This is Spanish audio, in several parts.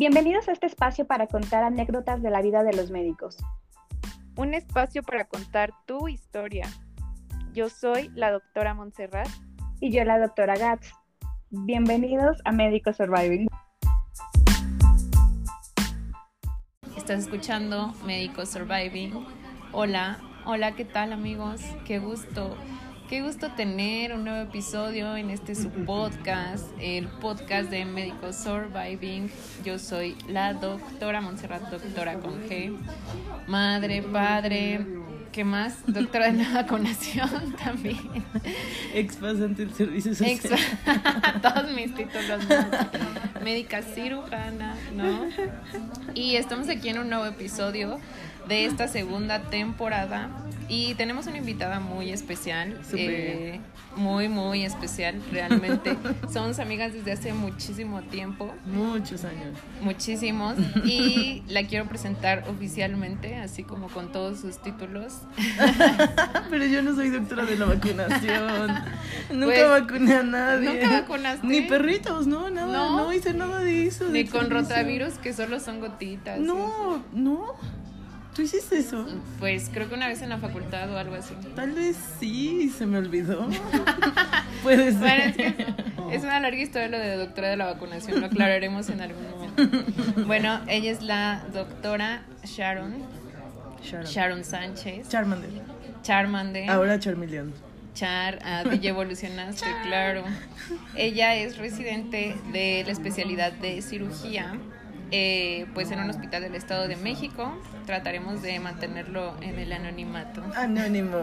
Bienvenidos a este espacio para contar anécdotas de la vida de los médicos. Un espacio para contar tu historia. Yo soy la doctora Montserrat. Y yo la doctora Gats. Bienvenidos a Médico Surviving. Estás escuchando Médico Surviving. Hola, hola, ¿qué tal amigos? Qué gusto Qué gusto tener un nuevo episodio en este subpodcast, el podcast de Médico Surviving. Yo soy la doctora Montserrat, doctora con G, madre, padre, ¿qué más? Doctora de la vacunación también. Expasante del servicio social. Todos mis títulos, médica cirujana, ¿no? Y estamos aquí en un nuevo episodio de esta segunda temporada y tenemos una invitada muy especial, eh, muy, muy especial, realmente. Somos amigas desde hace muchísimo tiempo. Muchos años. Muchísimos. Y la quiero presentar oficialmente, así como con todos sus títulos. Pero yo no soy doctora de la vacunación. Nunca pues, vacuné a nadie. Nunca vacunaste. Ni perritos, no, nada. No, hice nada de eso. Ni con rotavirus, que solo son gotitas. No, no. ¿Tú hiciste eso? Pues creo que una vez en la facultad o algo así. Tal vez sí, se me olvidó. Puede ser. es, una larga historia lo de doctora de la vacunación, lo aclararemos en algún momento. Bueno, ella es la doctora Sharon. Sharon, Sánchez. Charmander. Charmander. Ahora Charmeleon. Char, ah, te evolucionaste, claro. Ella es residente de la especialidad de cirugía eh, pues en un hospital del Estado de México. Trataremos de mantenerlo en el anonimato. Anónimo.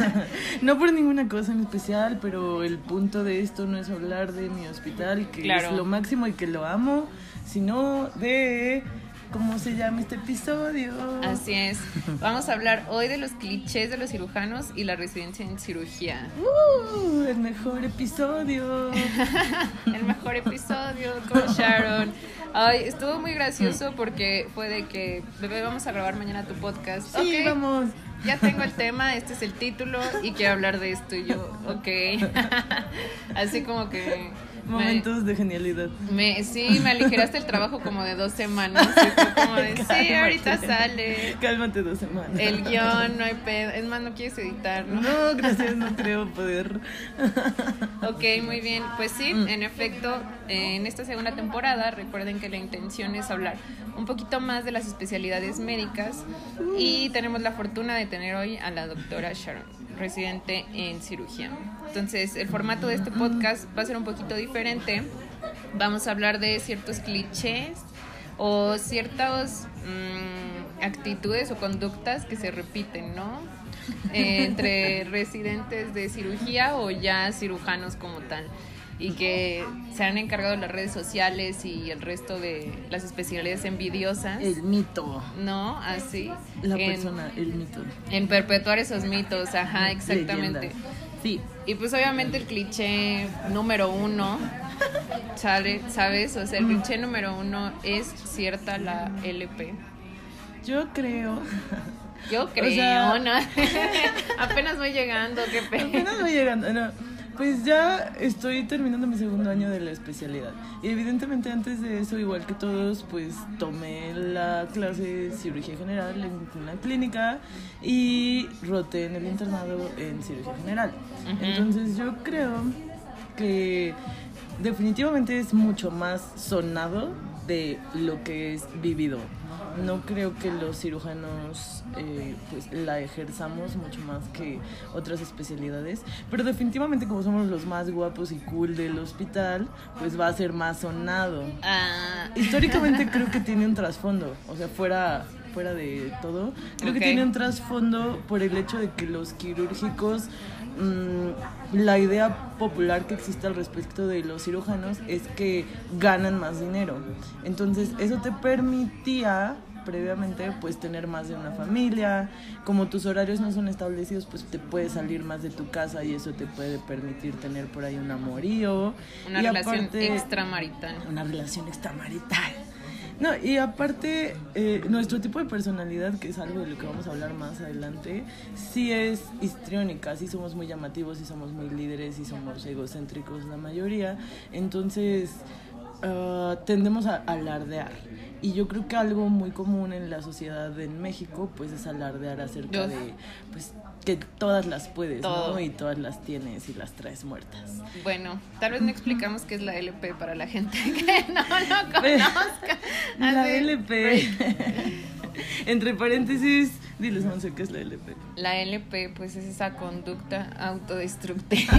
no por ninguna cosa en especial, pero el punto de esto no es hablar de mi hospital, que es lo máximo y que lo amo, sino de cómo se llama este episodio. Así es. Vamos a hablar hoy de los clichés de los cirujanos y la residencia en cirugía. Uh, el mejor episodio. el mejor episodio con Sharon. Ay, estuvo muy gracioso porque fue de que, bebé, vamos a grabar mañana tu podcast. Sí, vamos. Ya tengo el tema, este es el título y quiero hablar de esto. Y yo, ok. Así como que Momentos de genialidad. Me, sí, me aligeraste el trabajo como de dos semanas. como de, sí, ahorita sale. Cálmate dos semanas. El guion, no hay pedo. Es más, no quieres editar, ¿no? No, gracias, no creo poder. ok, muy bien. Pues sí, mm. en efecto, en esta segunda temporada, recuerden que la intención es hablar un poquito más de las especialidades médicas y tenemos la fortuna de tener hoy a la doctora Sharon, residente en cirugía. Entonces, el formato de este podcast va a ser un poquito diferente. Vamos a hablar de ciertos clichés o ciertas mm, actitudes o conductas que se repiten, ¿no? entre residentes de cirugía o ya cirujanos como tal y que se han encargado las redes sociales y el resto de las especialidades envidiosas. El mito. ¿No? Así. La persona, el mito. En perpetuar esos mitos, ajá, exactamente. Sí. Y pues obviamente el cliché número uno, ¿sabes? O sea, el cliché número uno es cierta la LP. Yo creo. Yo creo, ¿no? Apenas voy llegando, qué pena. Apenas voy llegando, no. Pues ya estoy terminando mi segundo año de la especialidad. Y evidentemente antes de eso, igual que todos, pues tomé la clase de cirugía general en una clínica y roté en el internado en cirugía general. Entonces yo creo que definitivamente es mucho más sonado de lo que es vivido no creo que los cirujanos eh, pues la ejerzamos mucho más que otras especialidades, pero definitivamente como somos los más guapos y cool del hospital, pues va a ser más sonado. Ah. Históricamente creo que tiene un trasfondo, o sea, fuera fuera de todo, creo que tiene un trasfondo por el hecho de que los quirúrgicos la idea popular que existe al respecto de los cirujanos es que ganan más dinero. Entonces, eso te permitía previamente pues tener más de una familia, como tus horarios no son establecidos pues te puedes salir más de tu casa y eso te puede permitir tener por ahí un amorío. Una relación extramarital. Una relación extramarital. No, y aparte, eh, nuestro tipo de personalidad, que es algo de lo que vamos a hablar más adelante, sí es histriónica, sí somos muy llamativos, sí somos muy líderes, sí somos egocéntricos la mayoría. Entonces, ah, tendemos a alardear. Y yo creo que algo muy común en la sociedad en México, pues es alardear acerca de, pues, que todas las puedes, Todo. ¿no? Y todas las tienes y las traes muertas. Bueno, tal vez no explicamos qué es la LP para la gente que no lo conozca. La Así, LP. Entre paréntesis, diles, Monse, ¿qué es la LP? La LP, pues es esa conducta autodestructiva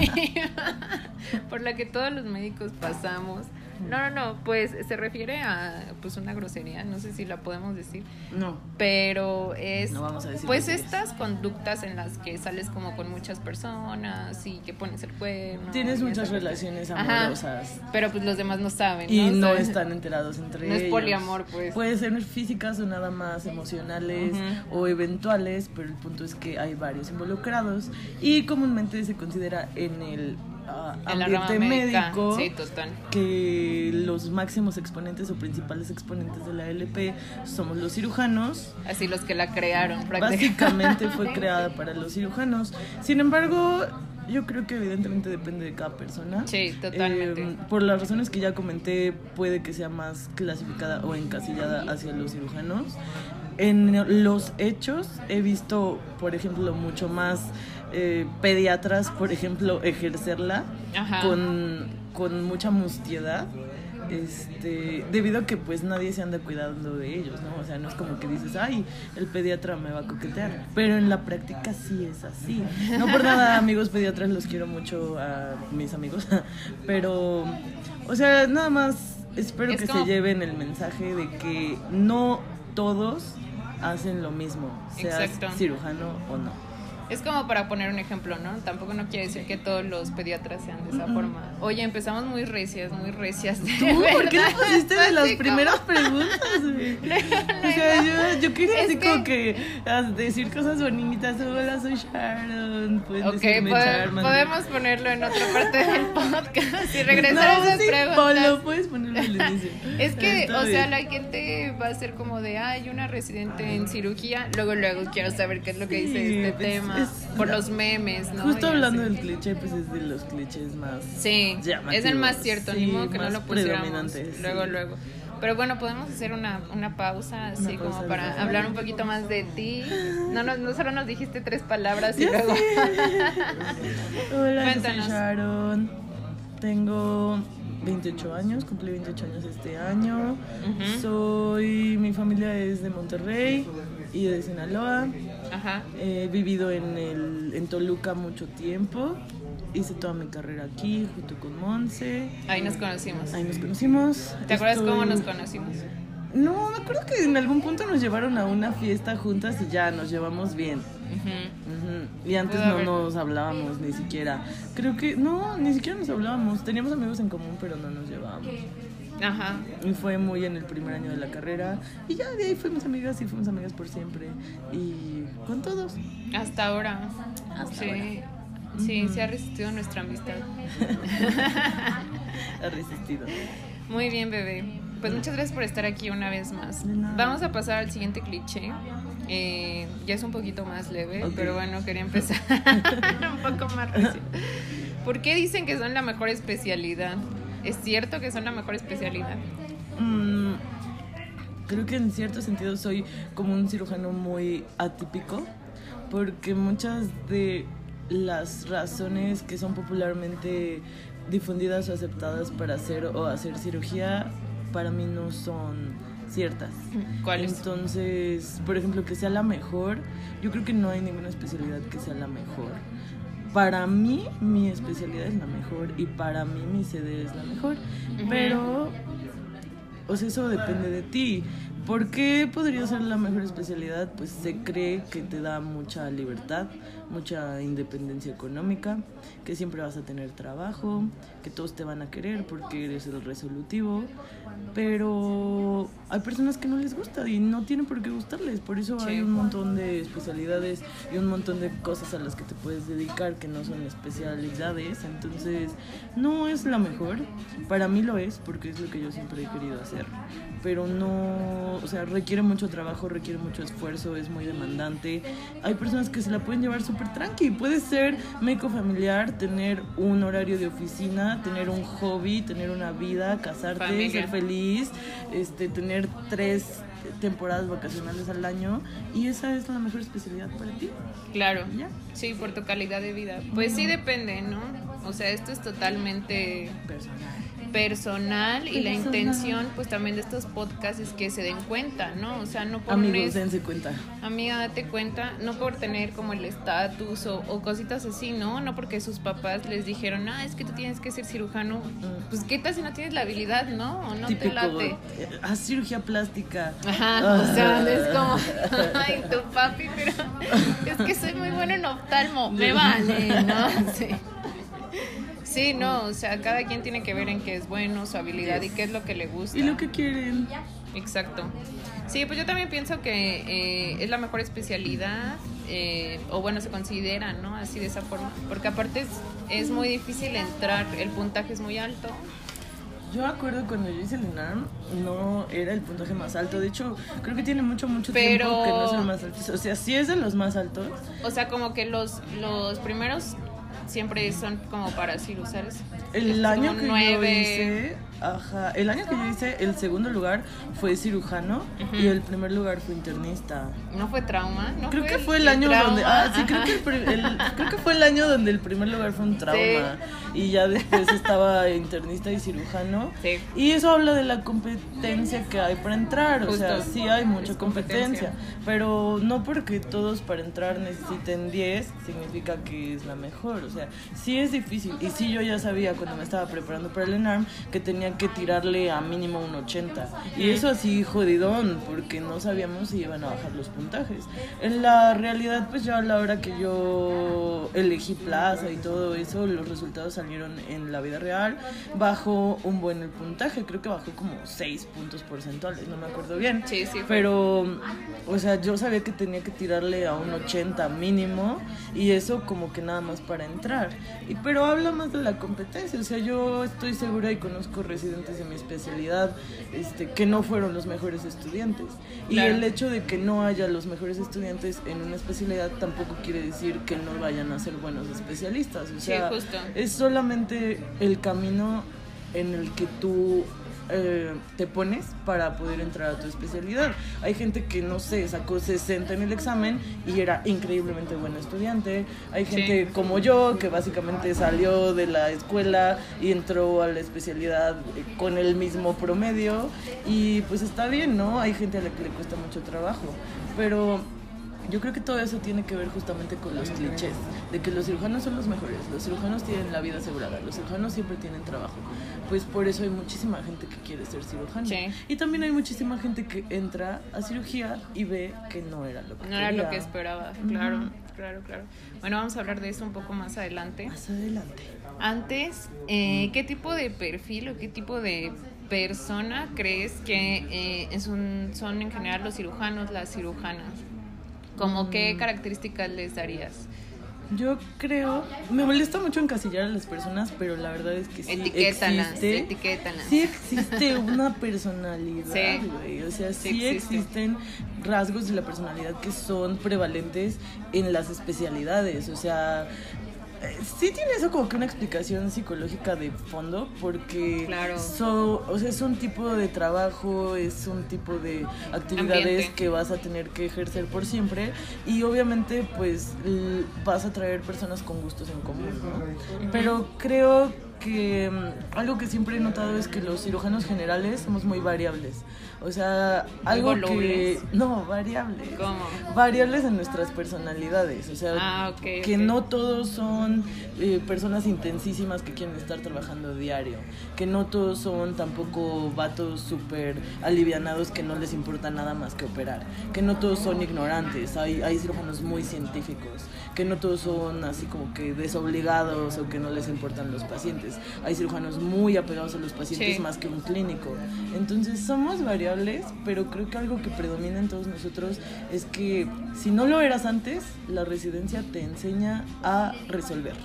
por la que todos los médicos pasamos. No, no, no, pues se refiere a pues una grosería, no sé si la podemos decir, No. pero es No vamos a decir pues estas conductas en las que sales como con muchas personas y que pones el cuerno. Tienes muchas relaciones Ajá. amorosas. Pero pues los demás no saben, ¿no? Y no están enterados entre No es ellos. poliamor, pues. Puede ser físicas o nada más emocionales o eventuales, pero el punto es que hay varios involucrados y comúnmente se considera en el ah, en la ambiente médico Sí, total. que los máximos exponentes o principales exponentes de la LP somos los cirujanos. Así los que la crearon prácticamente. Básicamente fue creada para los cirujanos. Sin embargo, yo creo que evidentemente depende de cada persona. Sí, totalmente. Eh, por las razones que ya comenté, puede que sea más clasificada o encasillada hacia los cirujanos. En los hechos he visto, por ejemplo, mucho más eh, pediatras, por ejemplo, ejercerla Ajá. con, con mucha mustiedad. Este, debido a que pues nadie se anda cuidando de ellos, ¿no? O sea, no es como que dices, ay, el pediatra me va a coquetear, pero en la práctica sí es así. No por nada, amigos pediatras, los quiero mucho a mis amigos, pero, o sea, nada más espero Es que como- se lleven el mensaje de que no todos hacen lo mismo, seas Exacto. cirujano o no. Es como para poner un ejemplo, ¿no? Tampoco no quiere decir que todos los pediatras sean de esa forma. Oye, empezamos muy recias, muy recias. de ¿Tú? ¿Por qué verdad. lo pusiste de las primeras preguntas? O sea, yo, yo quería así que- como que decir cosas bonitas. Hola, soy Sharon. Pueden Ok, Charmander. podemos ponerlo en otra parte del podcast y regresar a no, esas sí, preguntas. Puedes ponerlo al inicio. Es que, o sea, la gente va a ser como de, ay, una residente en cirugía, luego, luego quiero saber qué es lo que Sí, dice este es- tema, es- por los memes, ¿no? Justo Y hablando del cliché, pues es de los clichés más. Sí, es el más cierto, sí, ni modo que no lo pusiéramos sí. luego, luego. Pero bueno, podemos hacer una, una pausa así Una como pausa para de- hablar un poquito más de ti. No, no, no solo nos dijiste tres palabras y Ya luego... Hola, Cuéntanos. Sharon. Tengo 28 años, cumplí 28 años este año. Ujú. Soy, mi familia es de Monterrey y de Sinaloa. Ajá. He vivido en, el, en Toluca mucho tiempo. Hice toda mi carrera aquí junto con Monse. Ahí nos conocimos. Ahí nos conocimos. ¿Te acuerdas cómo nos conocimos? No, me acuerdo que en algún punto nos llevaron a una fiesta juntas y ya nos llevamos bien. Ujú. Y antes no nos hablábamos ni siquiera. Creo que no, ni siquiera nos hablábamos. Teníamos amigos en común, pero no nos llevábamos. Ajá. Y fue muy en el primer año de la carrera. Y ya de ahí fuimos amigas y fuimos amigas por siempre. Y con todos. Hasta ahora. Hasta sí. ahora. Sí, se ha resistido nuestra amistad. Ha resistido. Muy bien, bebé. Pues muchas gracias por estar aquí una vez más. Vamos a pasar al siguiente cliché. Eh, ya es un poquito más leve, pero bueno, quería empezar un poco más recio. ¿Por qué dicen que son la mejor especialidad? ¿Es cierto que son la mejor especialidad? Mm, creo que en cierto sentido soy como un cirujano muy atípico, porque muchas de las razones que son popularmente difundidas o aceptadas para hacer o hacer cirugía, para mí no son ciertas. ¿Cuál es? Entonces, por ejemplo, que sea la mejor, yo creo que no hay ninguna especialidad que sea la mejor. Para mí, mi especialidad es la mejor y para mí mi sede es la mejor. Pero, o sea, eso depende de ti. ¿Por qué podría ser la mejor especialidad? Pues se cree que te da mucha libertad, mucha independencia económica, que siempre vas a tener trabajo, que todos te van a querer porque eres el resolutivo. Pero hay personas que no les gusta y no tienen por qué gustarles. Por eso hay un montón de especialidades y un montón de cosas a las que te puedes dedicar que no son especialidades. Entonces, no es la mejor. Para mí lo es porque es lo que yo siempre he querido hacer. Pero no, o sea, requiere mucho trabajo, requiere mucho esfuerzo, es muy demandante. Hay personas que se la pueden llevar súper súper tranqui. Puedes ser médico familiar, tener un horario de oficina, tener un hobby, tener una vida, casarte, Familia. ser feliz, este, tener tres temporadas vacacionales al año y esa es la mejor especialidad para ti. Claro. Ya. Sí, por tu calidad de vida. Pues sí depende, ¿no? O sea, esto es totalmente Personal. Personal y la intención pues también de estos podcasts es que se den cuenta, ¿no? O sea, no por Amigos, dense cuenta. Amiga, date cuenta, no por tener como el estatus o, o cositas así, ¿no? No porque sus papás les dijeron, ah, es que tú tienes que ser cirujano. Pues, ¿qué tal si no tienes la habilidad, no? O no te late. eh, haz cirugía plástica. Ajá, o sea, es como, ay, tu papi, pero es que soy muy bueno en oftalmo, me vale, ¿no? Sí. Sí, no, o sea, cada quien tiene que ver en qué es bueno, su habilidad y qué es lo que le gusta. Y lo que quieren. Exacto. Sí, pues yo también pienso que eh, es la mejor especialidad, eh, o bueno, se considera, ¿no? Así de esa forma. Porque aparte es, es muy difícil entrar, el puntaje es muy alto. Yo acuerdo cuando yo hice el UNAM, no era el puntaje más alto. De hecho, creo que tiene mucho, mucho Pero- tiempo que no es el más alto. O sea, sí es de los más altos. O sea, como que los, los primeros siempre son como para cirujales. El Es año que yo nueve. hice, ajá, el año que yo hice, el segundo lugar fue cirujano Ujú. y el primer lugar fue internista. ¿No fue trauma? ¿No Creo que fue el año trauma? donde, ah, sí, creo que, el, pri- el- creo que fue el año donde el primer lugar fue un trauma y ya después estaba internista y cirujano. Sí. Y eso habla de la competencia que hay para entrar, o sea, sí hay mucha competencia, pero no porque todos para entrar necesiten 10 significa que es la mejor, o sea, sí es difícil y sí yo ya sabía cuando me estaba preparando para el ENARM que tenía que tirarle a mínimo un 80 y eso así jodidón porque no sabíamos si iban a bajar los puntajes. En la realidad pues ya a la hora que yo elegí plaza y todo eso, los resultados salieron en la vida real, bajó un buen el puntaje, creo que bajó como 6 puntos porcentuales, no me acuerdo bien. Sí, sí. Pero, o sea, yo sabía que tenía que tirarle a un 80 mínimo y eso como que nada más para entrar. Y, pero habla más de la competencia, o sea, yo estoy segura y conozco residentes de mi especialidad este, que no fueron los mejores estudiantes. Y Claro. el hecho de que no haya los mejores estudiantes en una especialidad tampoco quiere decir que no vayan a ser buenos especialistas. O Sí, sea, justo. es solamente el camino en el que tú eh, te pones para poder entrar a tu especialidad. Hay gente que, no sé, sacó 60 en el examen y era increíblemente buen estudiante. Hay gente Sí. como yo que básicamente salió de la escuela y entró a la especialidad eh, con el mismo promedio y pues está bien, ¿no? Hay gente a la que le cuesta mucho trabajo, pero yo creo que todo eso tiene que ver justamente con los clichés, de que los cirujanos son los mejores, los cirujanos tienen la vida asegurada, los cirujanos siempre tienen trabajo. Pues por eso hay muchísima gente que quiere ser cirujano. Sí. Y también hay muchísima gente que entra a cirugía y ve que no era lo que No era lo que esperaba, claro, claro, claro. Bueno, vamos a hablar de eso un poco más adelante. Más adelante. Antes, eh, ¿qué tipo de perfil o qué tipo de persona crees que eh, es un- son en general los cirujanos, las cirujanas? ¿Como qué Mm. características les darías? Yo creo, me molesta mucho encasillar a las personas, pero la verdad es que sí Etiquétalas, existe, etiquétalas. sí existe una personalidad, Sí. güey. O sea, sí, Sí existe. existen rasgos de la personalidad que son prevalentes en las especialidades. O sea, sí tiene eso como que una explicación psicológica de fondo, porque Claro. so- o sea, es un tipo de trabajo, es un tipo de actividades Ambiente. que vas a tener que ejercer por siempre y obviamente pues vas a traer personas con gustos en común, ¿no? Pero creo que mm, algo que siempre he notado es que los cirujanos generales somos muy variables. O sea, algo que... No, variables. ¿Cómo? Variables en nuestras personalidades. O sea, Ah, ok, que ok. no todos son eh, personas intensísimas que quieren estar trabajando diario. Que no todos son tampoco vatos súper alivianados que no les importa nada más que operar. Que no todos son ignorantes. Hay, hay cirujanos muy científicos. Que no todos son así como que desobligados o que no les importan los pacientes. Hay cirujanos muy apegados a los pacientes Sí. más que un clínico. Entonces somos variables, pero creo que algo que predomina en todos nosotros es que si no lo eras antes, la residencia te enseña a resolver.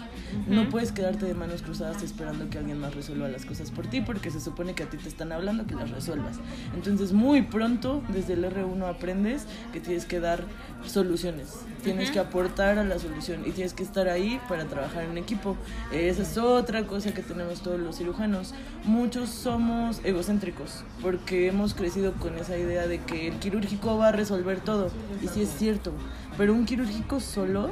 No puedes quedarte de manos cruzadas esperando que alguien más resuelva las cosas por ti porque se supone que a ti te están hablando que las resuelvas. Entonces muy pronto desde el R1 aprendes que tienes que dar soluciones, tienes que aportar a la solución y tienes que estar ahí para trabajar en equipo. Esa es otra cosa que tenemos todos los cirujanos. Muchos somos egocéntricos porque hemos crecido con esa idea de que el quirúrgico va a resolver todo. Y sí es cierto, pero un quirúrgico solo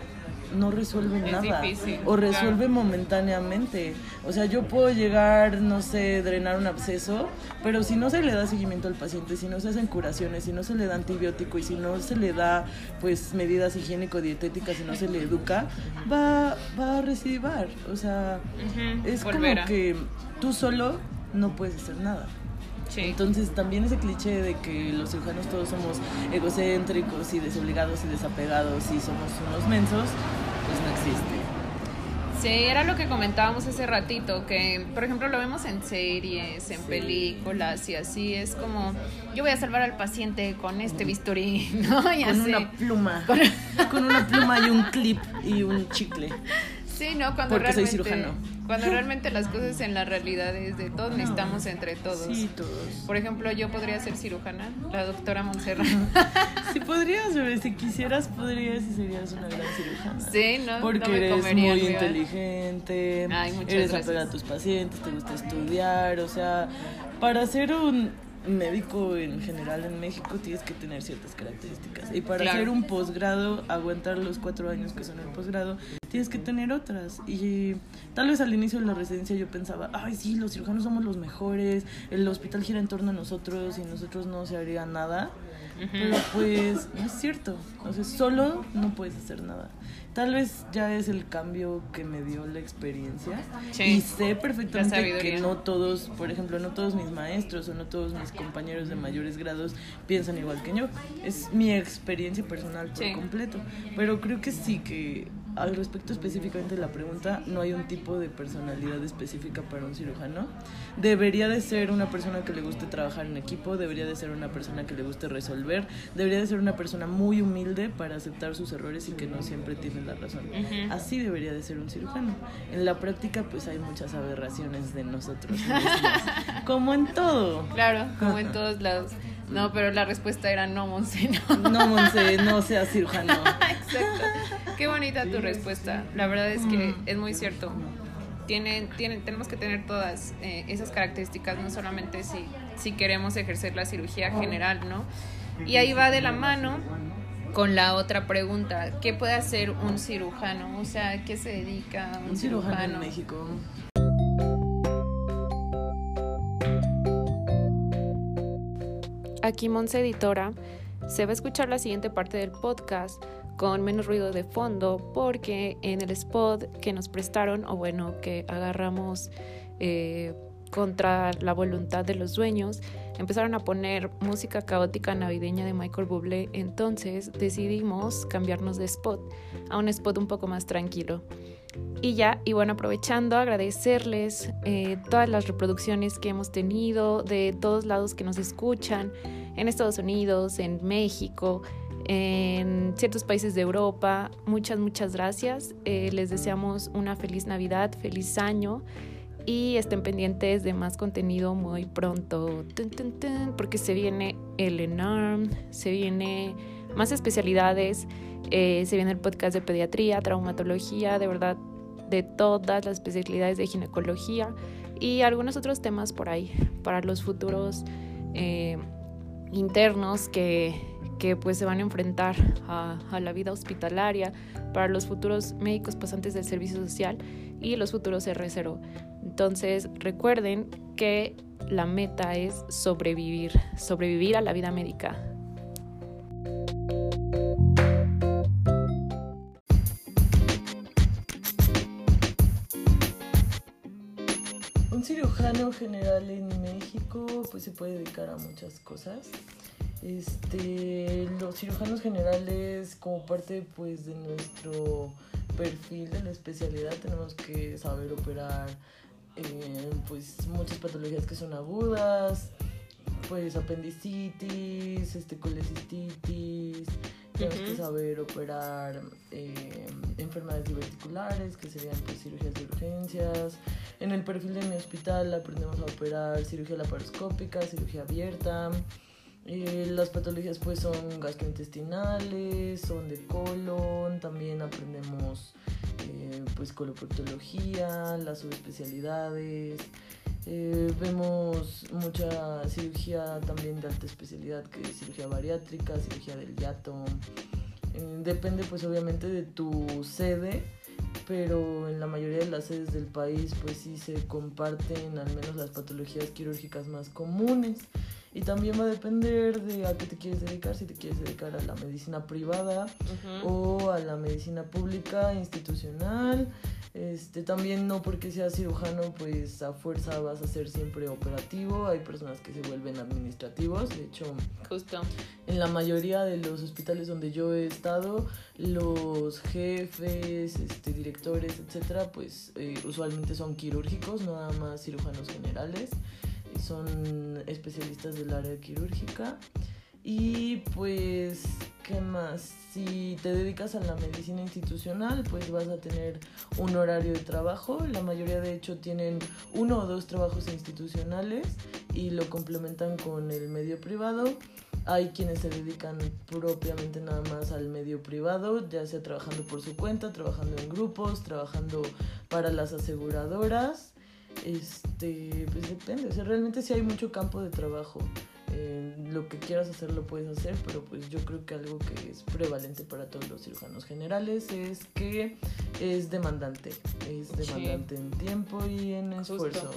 no resuelve nada o resuelve momentáneamente. O sea, yo puedo llegar, no sé, drenar un absceso, pero si no se le da seguimiento al paciente, si no se hacen curaciones, si no se le da antibiótico y si no se le da pues medidas higiénico-dietéticas, si no se le educa, va, va a recidivar. O sea, es como que tú solo no puedes hacer nada. Entonces también ese cliché de que los cirujanos todos somos egocéntricos y desobligados y desapegados y somos unos mensos, pues no existe. Sí, era lo que comentábamos hace ratito, que por ejemplo lo vemos en series, en películas y así, es como, yo voy a salvar al paciente con este bisturí, ¿no? con una pluma, con una pluma y un clip y un chicle. Sí, ¿no? Cuando Porque soy cirujano. Cuando realmente las cosas en la realidad es de todos necesitamos entre todos. Sí, todos. Por ejemplo, yo podría ser cirujana, la doctora Montserrat. Si podrías, bebé, si quisieras, podrías y serías una gran cirujana. Sí, ¿no? Porque eres muy inteligente, eres apegada a tus pacientes, te gusta estudiar, o sea, para ser un médico en general en México tienes que tener ciertas características. Y para hacer un posgrado, aguantar los cuatro años que son el posgrado, tienes que tener otras. Y tal vez al inicio de la residencia yo pensaba, ay, sí, los cirujanos somos los mejores, el hospital gira en torno a nosotros y nosotros no se haría nada. Pero pues no es cierto. O sea, solo no puedes hacer nada. Tal vez ya es el cambio que me dio la experiencia. Y sé perfectamente que no todos, por ejemplo, no todos mis maestros o no todos mis compañeros de mayores grados piensan igual que yo. Es mi experiencia personal por completo. Pero creo que sí que al respecto específicamente de la pregunta, no hay un tipo de personalidad específica para un cirujano. Debería de ser una persona que le guste trabajar en equipo, debería de ser una persona que le guste resolver, debería de ser una persona muy humilde para aceptar sus errores y que no siempre tiene la razón. Así debería de ser un cirujano. En la práctica pues hay muchas aberraciones de nosotros como en todo. Claro, como en todos lados. No, pero la respuesta era no, Monse, no. No, Monse, no sea cirujano. Exacto. Qué bonita tu respuesta. La verdad es que es muy cierto. Tienen, tienen, tenemos que tener todas eh, esas características, no solamente si, si queremos ejercer la cirugía general, ¿no? Y ahí va de la mano con la otra pregunta, ¿qué puede hacer un cirujano? O sea, ¿qué se dedica un, un cirujano? cirujano en México? Aquí Monse Editora se va a escuchar la siguiente parte del podcast con menos ruido de fondo porque en el spot que nos prestaron o bueno que agarramos eh, contra la voluntad de los dueños empezaron a poner música caótica navideña de Michael Bublé entonces decidimos cambiarnos de spot a un spot un poco más tranquilo y ya, y bueno, aprovechando, agradecerles eh, todas las reproducciones que hemos tenido de todos lados que nos escuchan, en Estados Unidos, en México, en ciertos países de Europa. Muchas, muchas gracias. Eh, les deseamos una feliz Navidad, feliz año y estén pendientes de más contenido muy pronto, porque se viene el ENARM, se viene más especialidades, eh, se viene el podcast de pediatría, traumatología, de verdad, de todas las especialidades de ginecología y algunos otros temas por ahí para los futuros eh, internos que que pues se van a enfrentar a, la vida hospitalaria para los futuros médicos pasantes del servicio social y los futuros R0. Entonces recuerden que la meta es sobrevivir, sobrevivir a la vida médica. Un cirujano general en México pues se puede dedicar a muchas cosas. Este, los cirujanos generales, como parte pues de nuestro perfil de la especialidad, tenemos que saber operar eh, pues muchas patologías que son agudas, pues apendicitis, este, colecistitis, Tienes que saber operar eh, enfermedades diverticulares, que serían pues, cirugías de urgencias. En el perfil de mi hospital aprendemos a operar cirugía laparoscópica, cirugía abierta. Eh, las patologías pues son gastrointestinales, son de colon, también aprendemos eh, pues coloproctología, las subespecialidades. Eh, vemos mucha cirugía también de alta especialidad, que es cirugía bariátrica, cirugía del hiato. Eh, depende pues obviamente de tu sede, pero en la mayoría de las sedes del país pues sí se comparten al menos las patologías quirúrgicas más comunes. Y también va a depender de a qué te quieres dedicar, si te quieres dedicar a la medicina privada o a la medicina pública, institucional. Este, también no porque seas cirujano, pues a fuerza vas a ser siempre operativo. Hay personas que se vuelven administrativos. De hecho, justo en la mayoría de los hospitales donde yo he estado, los jefes, este, directores, etcétera, pues eh, usualmente son quirúrgicos, no nada más cirujanos generales. Son especialistas del área quirúrgica. Y pues, ¿qué más? Si te dedicas a la medicina institucional, pues vas a tener un horario de trabajo. La mayoría de hecho tienen uno o dos trabajos institucionales y lo complementan con el medio privado. Hay quienes se dedican propiamente nada más al medio privado, ya sea trabajando por su cuenta, trabajando en grupos, trabajando para las aseguradoras. Este, pues depende, o sea, realmente sí hay mucho campo de trabajo. Eh, lo que quieras hacer lo puedes hacer, pero pues yo creo que algo que es prevalente para todos los cirujanos generales es que es demandante, es demandante en tiempo y en esfuerzo.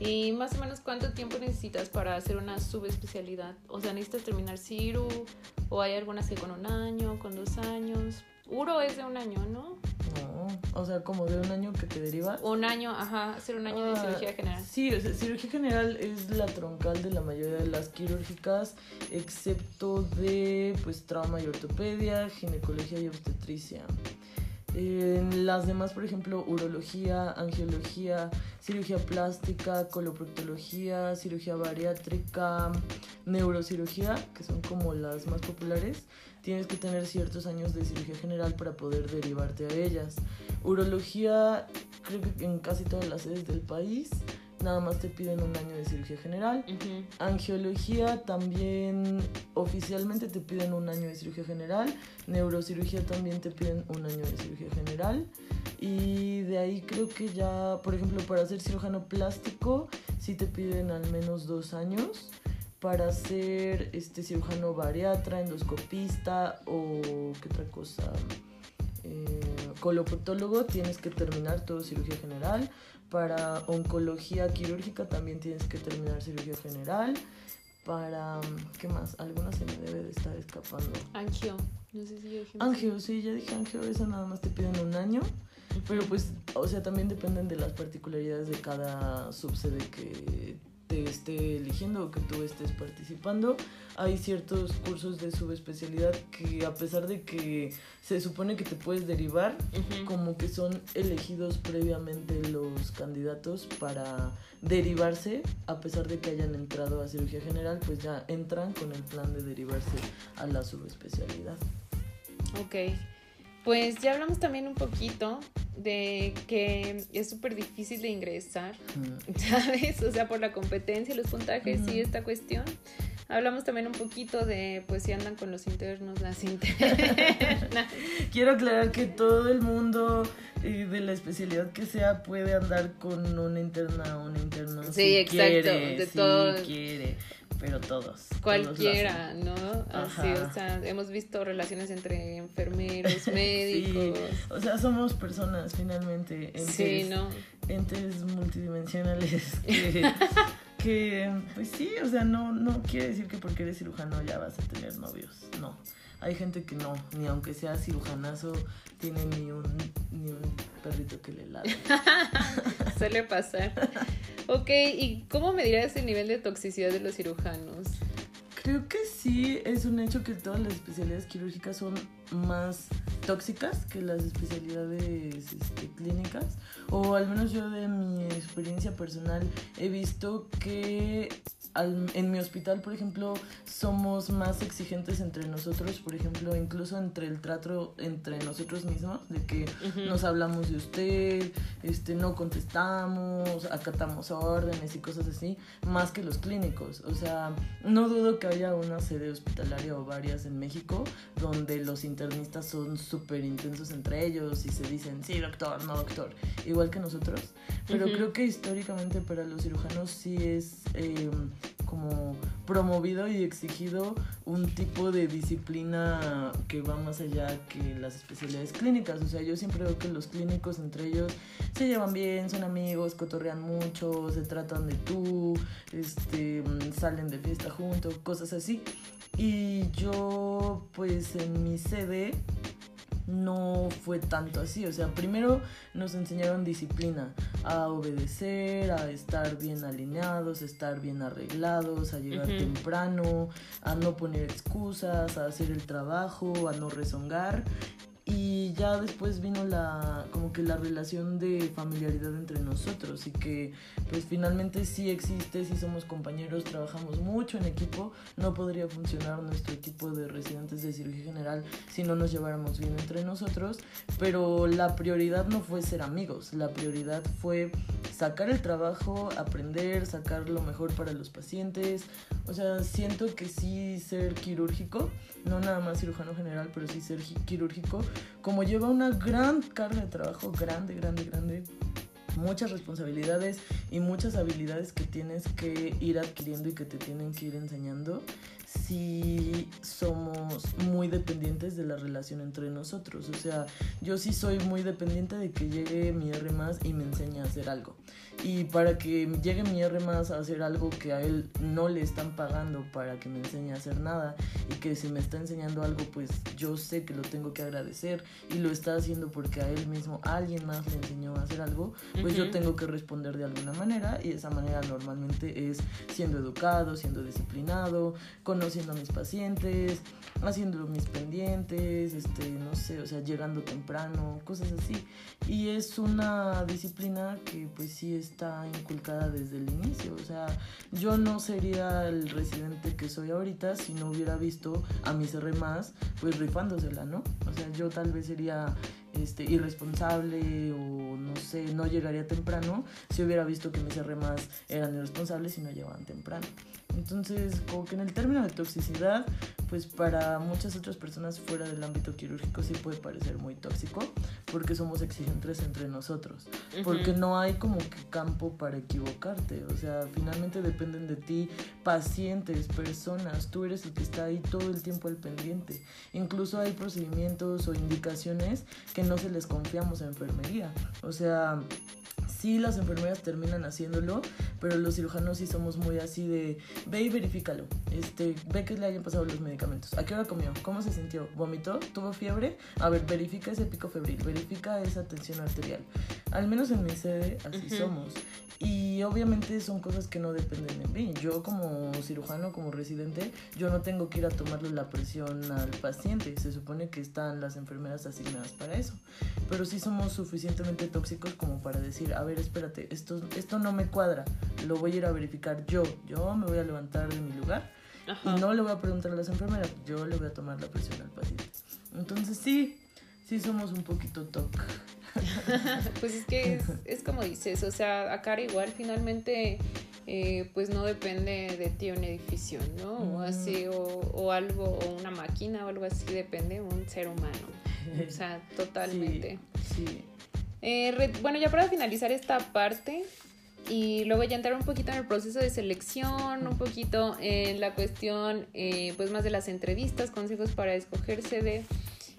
¿Y más o menos cuánto tiempo necesitas para hacer una subespecialidad? O sea, ¿necesitas terminar CIRU? ¿O hay algunas que con un año, con dos años? Uro es de un año, ¿no? O sea, como de un año que te deriva. Un año, ajá, hacer un año de Ah, cirugía general. Sí, o sea, cirugía general es la troncal de la mayoría de las quirúrgicas, excepto de pues trauma y ortopedia, ginecología y obstetricia. En las demás, por ejemplo, urología, angiología, cirugía plástica, coloproctología, cirugía bariátrica, neurocirugía, que son como las más populares, tienes que tener ciertos años de cirugía general para poder derivarte a ellas. Urología, creo que en casi todas las sedes del país, nada más te piden un año de cirugía general. Ujú. Angiología también oficialmente te piden un año de cirugía general, neurocirugía también te piden un año de cirugía general y de ahí creo que ya, por ejemplo, para ser cirujano plástico sí te piden al menos dos años. Para ser este cirujano bariatra, endoscopista o qué otra cosa, eh, tienes que terminar todo cirugía general. Para oncología quirúrgica también tienes que terminar cirugía general. Para, ¿qué más? Alguna se me debe de estar escapando. Angio. No sé si yo dije. Angio, sí, ya dije angio, esa nada más te piden un año. Pero pues, o sea, también dependen de las particularidades de cada subsede que te esté eligiendo o que tú estés participando. Hay ciertos cursos de subespecialidad que a pesar de que se supone que te puedes derivar, Ujú. como que son elegidos previamente los candidatos para derivarse, a pesar de que hayan entrado a cirugía general, pues ya entran con el plan de derivarse a la subespecialidad. Ok. Pues ya hablamos también un poquito de que es súper difícil de ingresar, ¿sabes? O sea, por la competencia, los puntajes y esta cuestión. Hablamos también un poquito de, pues, si andan con los internos, las internas. Quiero aclarar que todo el mundo eh, de la especialidad que sea puede andar con una interna o un interno. Sí, si exacto, quiere, de si todo. quiere, pero todos. Cualquiera. ¿no? Así, Ajá. o sea, hemos visto relaciones entre enfermeros, Sí, médicos. o sea, somos personas finalmente. Entes, Sí, ¿no? entes multidimensionales que, que, pues sí, o sea, no, no quiere decir que porque eres cirujano ya vas a tener novios, no. Hay gente que no, ni aunque sea cirujanazo, tiene ni un, ni un perrito que le ladre. Suele pasar. Ok, ¿y cómo medirás el nivel de toxicidad de los cirujanos? Creo que sí es un hecho que todas las especialidades quirúrgicas son más tóxicas que las especialidades este, clínicas. O al menos yo de mi experiencia personal he visto que en mi hospital, por ejemplo, somos más exigentes entre nosotros, por ejemplo, incluso entre el trato entre nosotros mismos, de que nos hablamos de usted, este, no contestamos, acatamos órdenes y cosas así, más que los clínicos. O sea, no dudo que haya una sede hospitalaria o varias en México donde los internistas son súper intensos entre ellos y se dicen, sí, doctor, no, doctor, igual que nosotros. Pero creo que históricamente para los cirujanos sí es... Eh, como promovido y exigido un tipo de disciplina que va más allá que las especialidades clínicas. O sea, yo siempre veo que los clínicos entre ellos se llevan bien, son amigos, cotorrean mucho, se tratan de tú, este, salen de fiesta juntos, cosas así. Y yo, pues en mi sede no fue tanto así. O sea, primero nos enseñaron disciplina, a obedecer, a estar bien alineados, a estar bien arreglados, a llegar temprano, a no poner excusas, a hacer el trabajo, a no rezongar y ya después vino la como que la relación de familiaridad entre nosotros y que pues finalmente sí existe, sí somos compañeros, trabajamos mucho en equipo, no podría funcionar nuestro equipo de residentes de cirugía general si no nos lleváramos bien entre nosotros, pero la prioridad no fue ser amigos, la prioridad fue sacar el trabajo, aprender, sacar lo mejor para los pacientes, o sea, siento que sí ser quirúrgico, no nada más cirujano general, pero sí ser quirúrgico como lleva una gran carga de trabajo, grande, grande, grande, muchas responsabilidades y muchas habilidades que tienes que ir adquiriendo y que te tienen que ir enseñando, si somos muy dependientes de la relación entre nosotros. O sea, yo sí soy muy dependiente de que llegue mi R más y me enseñe a hacer algo. Y para que llegue mi R más a hacer algo que a él no le están pagando para que me enseñe a hacer nada y que si me está enseñando algo, pues yo sé que lo tengo que agradecer y lo está haciendo porque a él mismo alguien más le enseñó a hacer algo, pues yo tengo que responder de alguna manera y esa manera normalmente es siendo educado, siendo disciplinado, conociendo a mis pacientes, haciendo mis pendientes, este, no sé, o sea, llegando temprano, cosas así. Y es una disciplina que pues sí está inculcada desde el inicio, o sea, yo no sería el residente que soy ahorita si no hubiera visto a mis R más pues rifándosela, ¿no? O sea, yo tal vez sería este, irresponsable o no sé, no llegaría temprano si hubiera visto que mis R más eran irresponsables y no llegaban temprano. Entonces, como que en el término de toxicidad, pues para muchas otras personas fuera del ámbito quirúrgico sí puede parecer muy tóxico, porque somos exigentes entre nosotros, porque no hay como que campo para equivocarte, o sea, finalmente dependen de ti pacientes, personas, tú eres el que está ahí todo el tiempo al pendiente. Incluso hay procedimientos o indicaciones que no se les confiamos a enfermería, o sea, sí las enfermeras terminan haciéndolo, pero los cirujanos sí somos muy así de, ve y verifícalo, este, ve que le hayan pasado los medicamentos, a qué hora comió, cómo se sintió, vomitó, tuvo fiebre, a ver, verifica ese pico febril, verifica esa tensión arterial. Al menos en mi sede así somos. Y obviamente son cosas que no dependen de mí. Yo como cirujano, como residente, yo no tengo que ir a tomarle la presión al paciente. Se supone que están las enfermeras asignadas para eso. Pero sí somos suficientemente tóxicos como para decir, a ver, espérate, esto, esto no me cuadra, lo voy a ir a verificar yo. Yo me voy a levantar de mi lugar y no le voy a preguntar a las enfermeras, yo le voy a tomar la presión al paciente. Entonces sí, sí somos un poquito toc. pues es que es, como dices, o sea, acá igual finalmente eh, pues no depende de ti un edificio, ¿no? O así, o, algo, o una máquina o algo así, depende de un ser humano. O sea, totalmente. Sí. Eh, bueno, ya para finalizar esta parte, y luego ya entrar un poquito en el proceso de selección, un poquito en la cuestión eh, pues más de las entrevistas, consejos para escogerse de...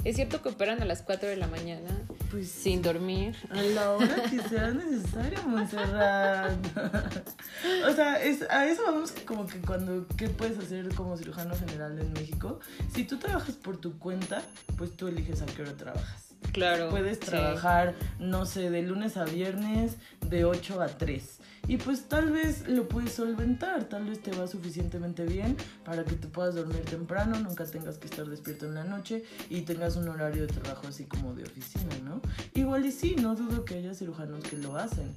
Es cierto que operan a las 4 de la mañana, pues sin dormir. A la hora que sea necesario, Montserrat. o sea, es, a eso vamos como que cuando, ¿qué puedes hacer como cirujano general en México? Si tú trabajas por tu cuenta, pues tú eliges a qué hora trabajas. Claro. Puedes trabajar, no sé, de lunes a viernes, de 8 a 3. Y pues tal vez lo puedes solventar, tal vez te va suficientemente bien para que te puedas dormir temprano, nunca tengas que estar despierto en la noche y tengas un horario de trabajo así como de oficina, ¿no? Igual y sí, no dudo que haya cirujanos que lo hacen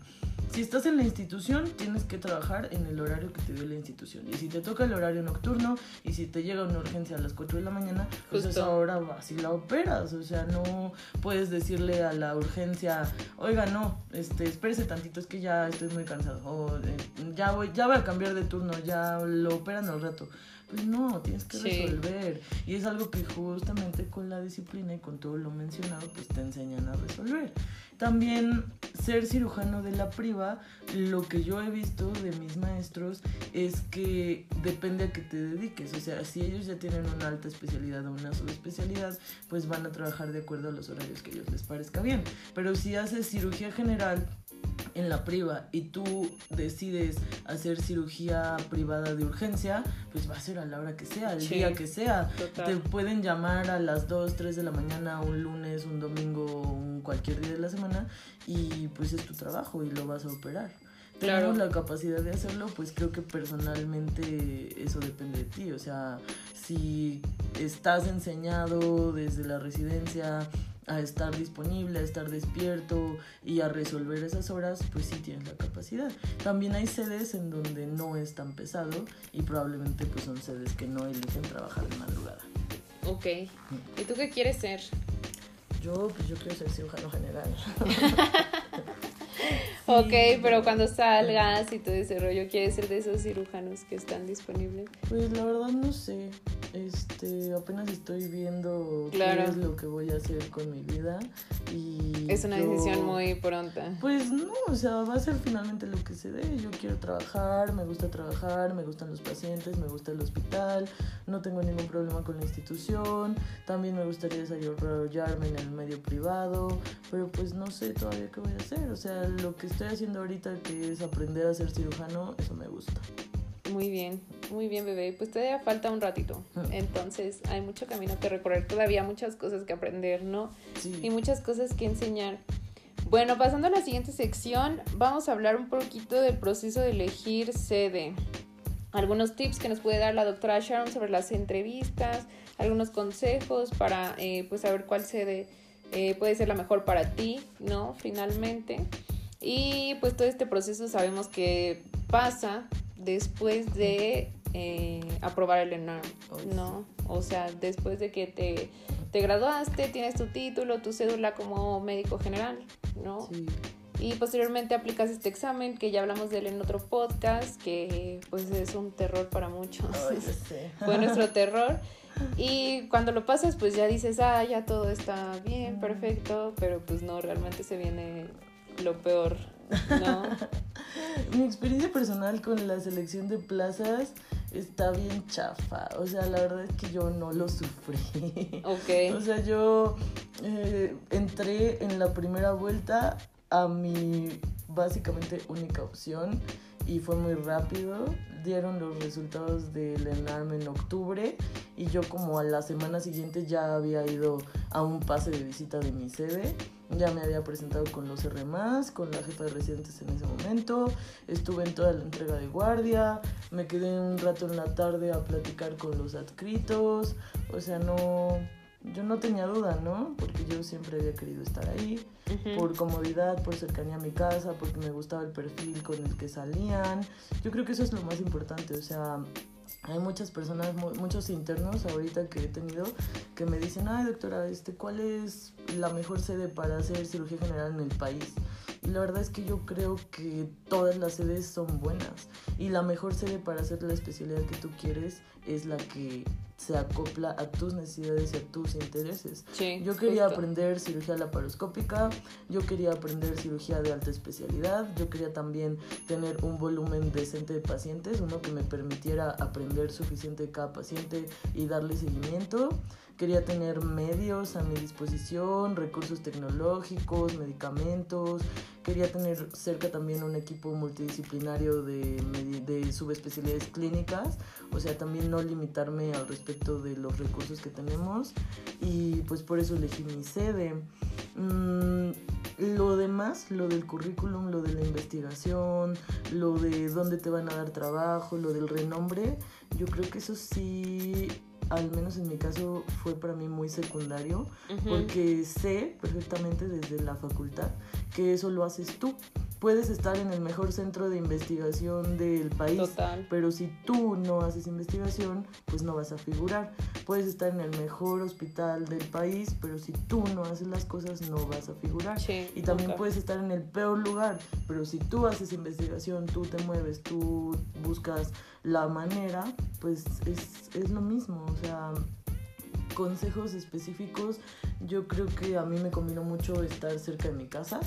si estás en la institución, tienes que trabajar en el horario que te dio la institución. Y si te toca el horario nocturno y si te llega una urgencia a las 4 de la mañana, pues esa hora vas y la operas. O sea, no puedes decirle a la urgencia, oiga, no, este, espérese tantito, es que ya estoy muy cansado. O eh, ya, voy, ya voy a cambiar de turno, ya lo operan al rato. Pues no, tienes que resolver. Y es algo que justamente con la disciplina y con todo lo mencionado, pues te enseñan a resolver. También ser cirujano de la priva, lo que yo he visto de mis maestros es que depende a qué te dediques. O sea, si ellos ya tienen una alta especialidad o una subespecialidad, pues van a trabajar de acuerdo a los horarios que a ellos les parezca bien. Pero si haces cirugía general, en la priva y tú decides hacer cirugía privada de urgencia, pues va a ser a la hora que sea, el día que sea. Te pueden llamar a las 2, 3 de la mañana, un lunes, un domingo, un cualquier día de la semana y pues es tu trabajo y lo vas a operar. Tenemos la capacidad de hacerlo, pues creo que personalmente eso depende de ti. O sea, si estás enseñado desde la residencia a estar disponible, a estar despierto y a resolver esas horas, pues sí tienes la capacidad. También hay sedes en donde no es tan pesado y probablemente pues son sedes que no eligen trabajar de madrugada. Ok. ¿Y tú qué quieres ser? Yo, pues yo quiero ser cirujano general. ok, pero cuando salgas y todo ese rollo, ¿quieres ser de esos cirujanos que están disponibles? Pues la verdad no sé. Este, apenas estoy viendo qué es lo que voy a hacer con mi vida y es una decisión muy pronta. Pues no, o sea, va a ser finalmente lo que se dé. Yo quiero trabajar, me gusta trabajar, me gustan los pacientes, me gusta el hospital, no tengo ningún problema con la institución, también me gustaría desarrollarme en el medio privado, pero pues no sé todavía qué voy a hacer. O sea, lo que estoy haciendo ahorita que es aprender a ser cirujano, eso me gusta. Muy bien, muy bien, bebé. Pues todavía falta un ratito. Ah. Entonces hay mucho camino que recorrer, todavía muchas cosas que aprender, ¿no? Sí. Y muchas cosas que enseñar. Bueno, pasando a la siguiente sección, vamos a hablar un poquito del proceso de elegir sede. Algunos tips que nos puede dar la doctora Sharon sobre las entrevistas, algunos consejos para eh, pues saber cuál sede eh, puede ser la mejor para ti, ¿no? Finalmente. Y pues todo este proceso sabemos que pasa después de eh, aprobar el ENARM, ¿no? O sea, después de que te, te, graduaste, tienes tu título, tu cédula como médico general, ¿no? Sí. Y posteriormente aplicas este examen, que ya hablamos de él en otro podcast, que pues es un terror para muchos. Fue nuestro terror. Y cuando lo pasas, pues ya dices, ah, ya todo está bien, perfecto, pero pues no, realmente se viene lo peor, ¿no? Mi experiencia personal con la selección de plazas está bien chafa. O sea, la verdad es que yo no lo sufrí. Ok. O sea, yo eh, entré en la primera vuelta a mi básicamente única opción y fue muy rápido. Dieron los resultados del ENARM en octubre y yo como a la semana siguiente ya había ido a un pase de visita de mi sede ya me había presentado con los R+, con la jefa de residentes en ese momento. Estuve en toda la entrega de guardia. Me quedé un rato en la tarde a platicar con los adscritos. O sea, no... Yo no tenía duda, ¿no? Porque yo siempre había querido estar ahí. Por comodidad, por cercanía a mi casa, porque me gustaba el perfil con el que salían. Yo creo que eso es lo más importante. O sea, hay muchas personas, muchos internos ahorita que he tenido que me dicen, ay doctora, este, ¿cuál es la mejor sede para hacer cirugía general en el país? Y la verdad es que yo creo que todas las sedes son buenas y la mejor sede para hacer la especialidad que tú quieres es la que se acopla a tus necesidades y a tus intereses. yo quería aprender cirugía laparoscópica, yo quería aprender cirugía de alta especialidad, yo quería también tener un volumen decente de pacientes, uno que me permitiera aprender suficiente de cada paciente y darle seguimiento. Quería tener medios a mi disposición, recursos tecnológicos, medicamentos. Quería tener cerca también un equipo multidisciplinario de, de subespecialidades clínicas, o sea, también no limitarme al respecto de los recursos que tenemos y pues por eso elegí mi sede. Mm, lo demás, lo del currículum, lo de la investigación, lo de dónde te van a dar trabajo, lo del renombre, yo creo que eso sí al menos en mi caso, fue para mí muy secundario, porque sé perfectamente desde la facultad que eso lo haces tú. puedes estar en el mejor centro de investigación del país, Total. pero si tú no haces investigación, pues no vas a figurar. Puedes estar en el mejor hospital del país, pero si tú no haces las cosas, no vas a figurar. Sí, Y también nunca. puedes estar en el peor lugar, pero si tú haces investigación, tú te mueves, tú buscas la manera, pues es, es lo mismo. O sea, consejos específicos, yo creo que a mí me combinó mucho estar cerca de mi casa.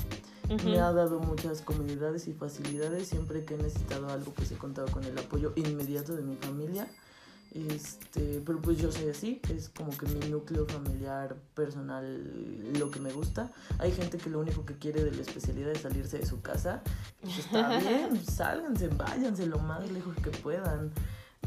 Ujú. Me ha dado muchas comodidades y facilidades. Siempre que he necesitado algo, pues he contado con el apoyo inmediato de mi familia. Este, pero pues yo soy así, es como que mi núcleo familiar personal lo que me gusta. Hay gente que lo único que quiere de la especialidad es salirse de su casa. Pues está bien, sálganse, váyanse lo más lejos que puedan.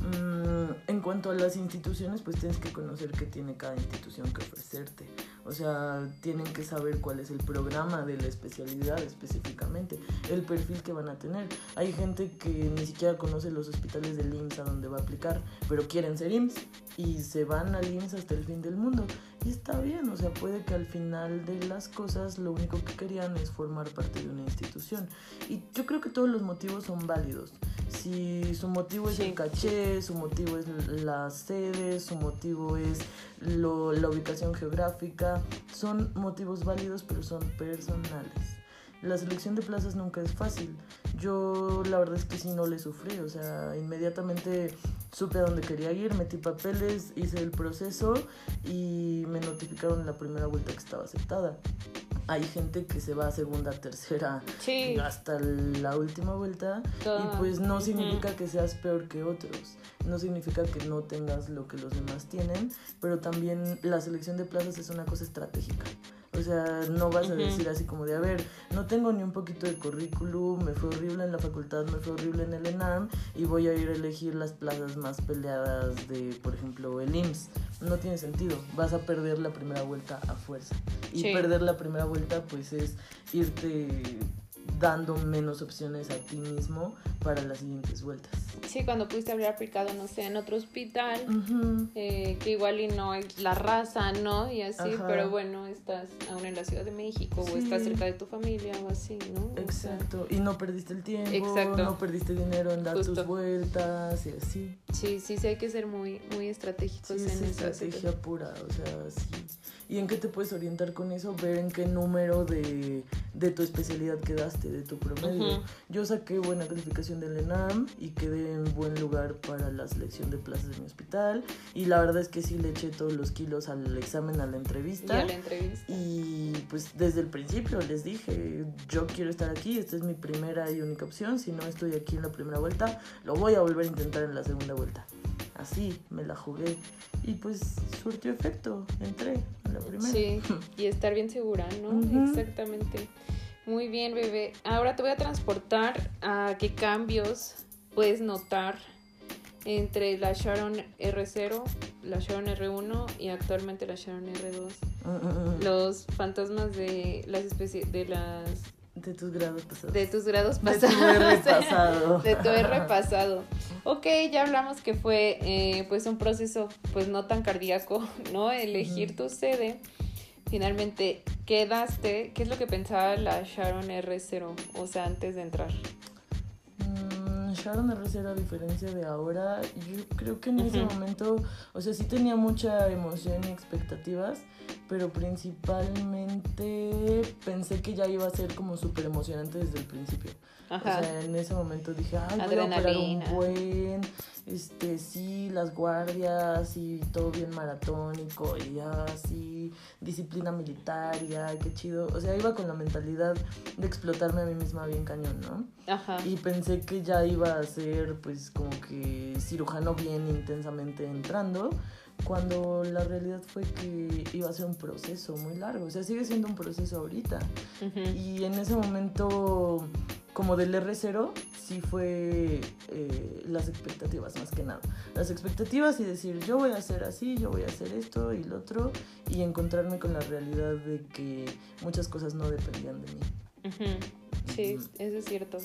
Mm, en cuanto a las instituciones, pues tienes que conocer qué tiene cada institución que ofrecerte. O sea, tienen que saber cuál es el programa de la especialidad específicamente, el perfil que van a tener. Hay gente que ni siquiera conoce los hospitales del IMSS a donde va a aplicar, pero quieren ser IMSS y se van al IMSS hasta el fin del mundo. Y está bien, o sea, puede que al final de las cosas lo único que querían es formar parte de una institución. Y yo creo que todos los motivos son válidos. Si su motivo es Sí. el caché, su motivo es la sede, su motivo es lo- la ubicación geográfica, son motivos válidos pero son personales. La selección de plazas nunca es fácil. Yo la verdad es que sí no le sufrí, o sea, inmediatamente supe a dónde quería ir, metí papeles, hice el proceso y me notificaron en la primera vuelta que estaba aceptada. Hay gente que se va a segunda, tercera, Sí. hasta la última vuelta y pues no significa que seas peor que otros, no significa que no tengas lo que los demás tienen, pero también la selección de plazas es una cosa estratégica. O sea, no vas a decir así como de, a ver, no tengo ni un poquito de currículum, me fue horrible en la facultad, me fue horrible en el ENAM y voy a ir a elegir las plazas más peleadas de, por ejemplo, el IMSS. No tiene sentido, vas a perder la primera vuelta a fuerza. Y Sí. perder la primera vuelta pues es irte dando menos opciones a ti mismo para las siguientes vueltas. Sí, cuando pudiste haber aplicado, no sé, en otro hospital, Ujú. eh, que igual y no es la raza, ¿no? Y así, Ajá. pero bueno, estás aún en la Ciudad de México o Sí. estás cerca de tu familia o así, ¿no? O sea, Exacto, y no perdiste el tiempo, Exacto. no perdiste dinero en dar Justo. tus vueltas y así. sí, sí, sí hay que ser muy, muy estratégicos Sí, en es estrategia pura, o sea, sí. ¿Y en qué te puedes orientar con eso? Ver en qué número de, de tu especialidad quedaste, de tu promedio. Ujú. Yo saqué buena calificación del ENAM y quedé en buen lugar para la selección de plazas de mi hospital. Y la verdad es que sí le eché todos los kilos al examen, a la Y entrevista. a la entrevista. Y pues desde el principio les dije, yo quiero estar aquí, esta es mi primera y única opción, si no estoy aquí en la primera vuelta, lo voy a volver a intentar en la segunda vuelta. Así me la jugué y pues surtió efecto, entré en la primera. Sí, y estar bien segura, ¿no? Ujú. Exactamente. Muy bien, bebé. Ahora te voy a transportar a qué cambios puedes notar entre la Sharon R0, la Sharon R1 y actualmente la Sharon R2. Mm, mm, mm. Los fantasmas de las especies de las De tus grados pasados. de tus grados De tu pasados. R pasado. de tu R pasado. Ok, ya hablamos que fue eh, pues un proceso pues no tan cardíaco, ¿no? Elegir tu sede. Finalmente quedaste, ¿qué es lo que pensaba la Sharon R0? O sea, antes de entrar. Mm, Sharon R. a diferencia de ahora, yo creo que en ese momento, o sea, sí tenía mucha emoción y expectativas, pero principalmente pensé que ya iba a ser como súper emocionante desde el principio. Ajá. O sea, en ese momento dije, ay, voy a operar un Adrenalina. buen, este, sí, las guardias y todo bien maratónico y ya, sí, disciplina militar y ay, qué chido. O sea, iba con la mentalidad de explotarme a mí misma bien cañón, ¿no? Ajá. Y pensé que ya iba a ser pues como que cirujano bien intensamente entrando, cuando la realidad fue que iba a ser un proceso muy largo, o sea, sigue siendo un proceso ahorita. Y en ese momento, como del R0, sí fue eh, las expectativas más que nada. Las expectativas y decir, yo voy a hacer así, yo voy a hacer esto y lo otro, y encontrarme con la realidad de que muchas cosas no dependían de mí. Sí, eso es cierto.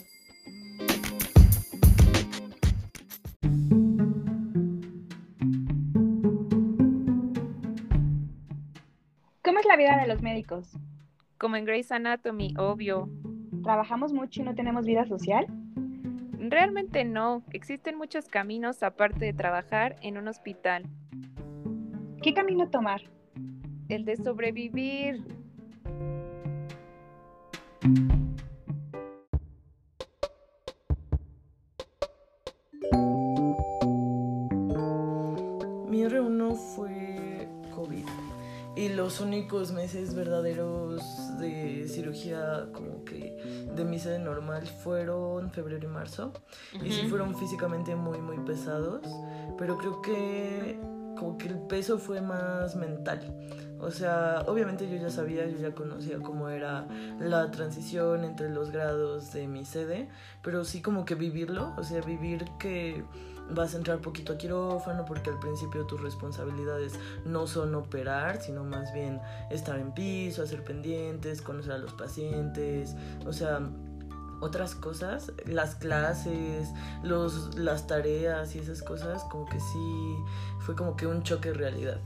La vida de los médicos? Como en Grey's Anatomy, obvio. ¿Trabajamos mucho y no tenemos vida social? Realmente no. Existen muchos caminos aparte de trabajar en un hospital. ¿Qué camino tomar? El de sobrevivir. Los únicos meses verdaderos de cirugía como que de mi sede normal fueron febrero y marzo. Y sí fueron físicamente muy muy pesados pero creo que como que el peso fue más mental. O sea obviamente yo ya sabía yo ya conocía cómo era la transición entre los grados de mi sede pero sí como que vivirlo o sea vivir que vas a entrar poquito a quirófano porque al principio tus responsabilidades no son operar, sino más bien estar en piso, hacer pendientes, conocer a los pacientes, o sea, otras cosas, las clases, los, las tareas y esas cosas, como que sí fue como que un choque de realidad.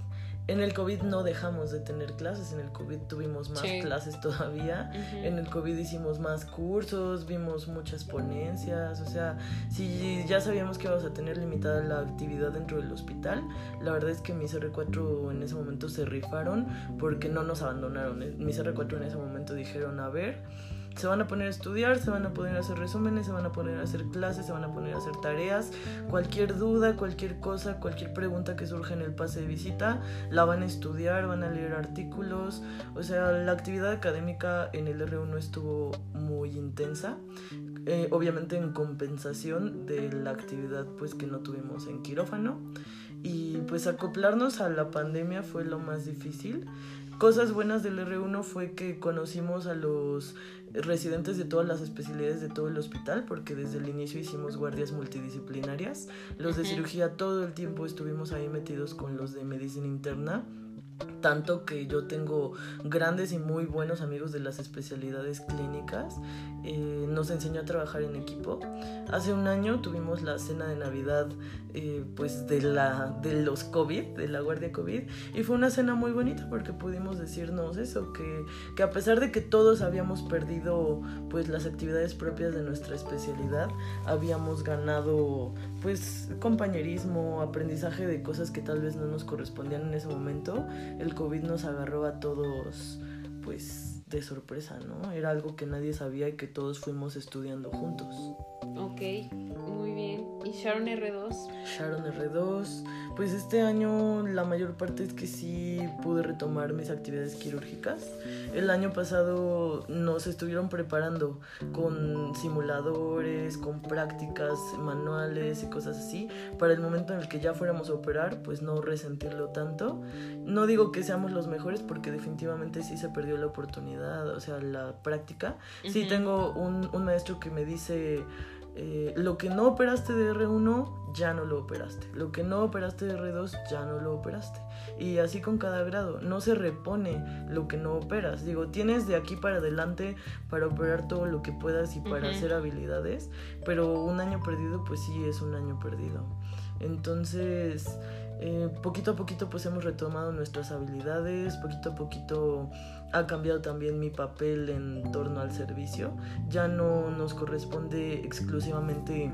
En el COVID no dejamos de tener clases, en el COVID tuvimos más Sí. clases todavía. En el COVID hicimos más cursos, vimos muchas ponencias, o sea, si ya sabíamos que íbamos a tener limitada la actividad dentro del hospital, la verdad es que mis R4 en ese momento se rifaron porque no nos abandonaron. Mis R4 en ese momento dijeron, a ver, se van a poner a estudiar, se van a poner a hacer resúmenes, se van a poner a hacer clases, se van a poner a hacer tareas, cualquier duda, cualquier cosa, cualquier pregunta que surja en el pase de visita, la van a estudiar, van a leer artículos, o sea, la actividad académica en el R1 estuvo muy intensa, eh, obviamente en compensación de la actividad pues que no tuvimos en quirófano. Y pues acoplarnos a la pandemia fue lo más difícil. Cosas buenas del R1 fue que conocimos a los residentes de todas las especialidades de todo el hospital, porque desde el inicio hicimos guardias multidisciplinarias. Los de cirugía todo el tiempo estuvimos ahí metidos con los de medicina interna. Tanto que yo tengo grandes y muy buenos amigos de las especialidades clínicas. Eh, nos enseñó a trabajar en equipo. Hace un año tuvimos la cena de Navidad eh, pues de, la, de los COVID, de la guardia COVID. Y fue una cena muy bonita porque pudimos decirnos eso, que, que a pesar de que todos habíamos perdido pues las actividades propias de nuestra especialidad, habíamos ganado pues compañerismo, aprendizaje de cosas que tal vez no nos correspondían en ese momento. El COVID nos agarró a todos pues de sorpresa, ¿no? Era algo que nadie sabía y que todos fuimos estudiando juntos. Ok, muy bien. ¿Y Sharon R2? Sharon R2. Pues este año la mayor parte es que sí pude retomar mis actividades quirúrgicas. El año pasado nos estuvieron preparando con simuladores, con prácticas manuales y cosas así, para el momento en el que ya fuéramos a operar, pues no resentirlo tanto. No digo que seamos los mejores porque definitivamente sí se perdió la oportunidad, o sea, la práctica. Sí Ujú. tengo un, un maestro que me dice, eh, lo que no operaste de R1, ya no lo operaste. Lo que no operaste de R2, ya no lo operaste. Y así con cada grado, no se repone lo que no operas. Digo, tienes de aquí para adelante para operar todo lo que puedas y para Ujú. hacer habilidades, pero un año perdido, pues sí es un año perdido. Entonces, poquito a poquito pues hemos retomado nuestras habilidades, poquito a poquito ha cambiado también mi papel en torno al servicio. Ya no nos corresponde exclusivamente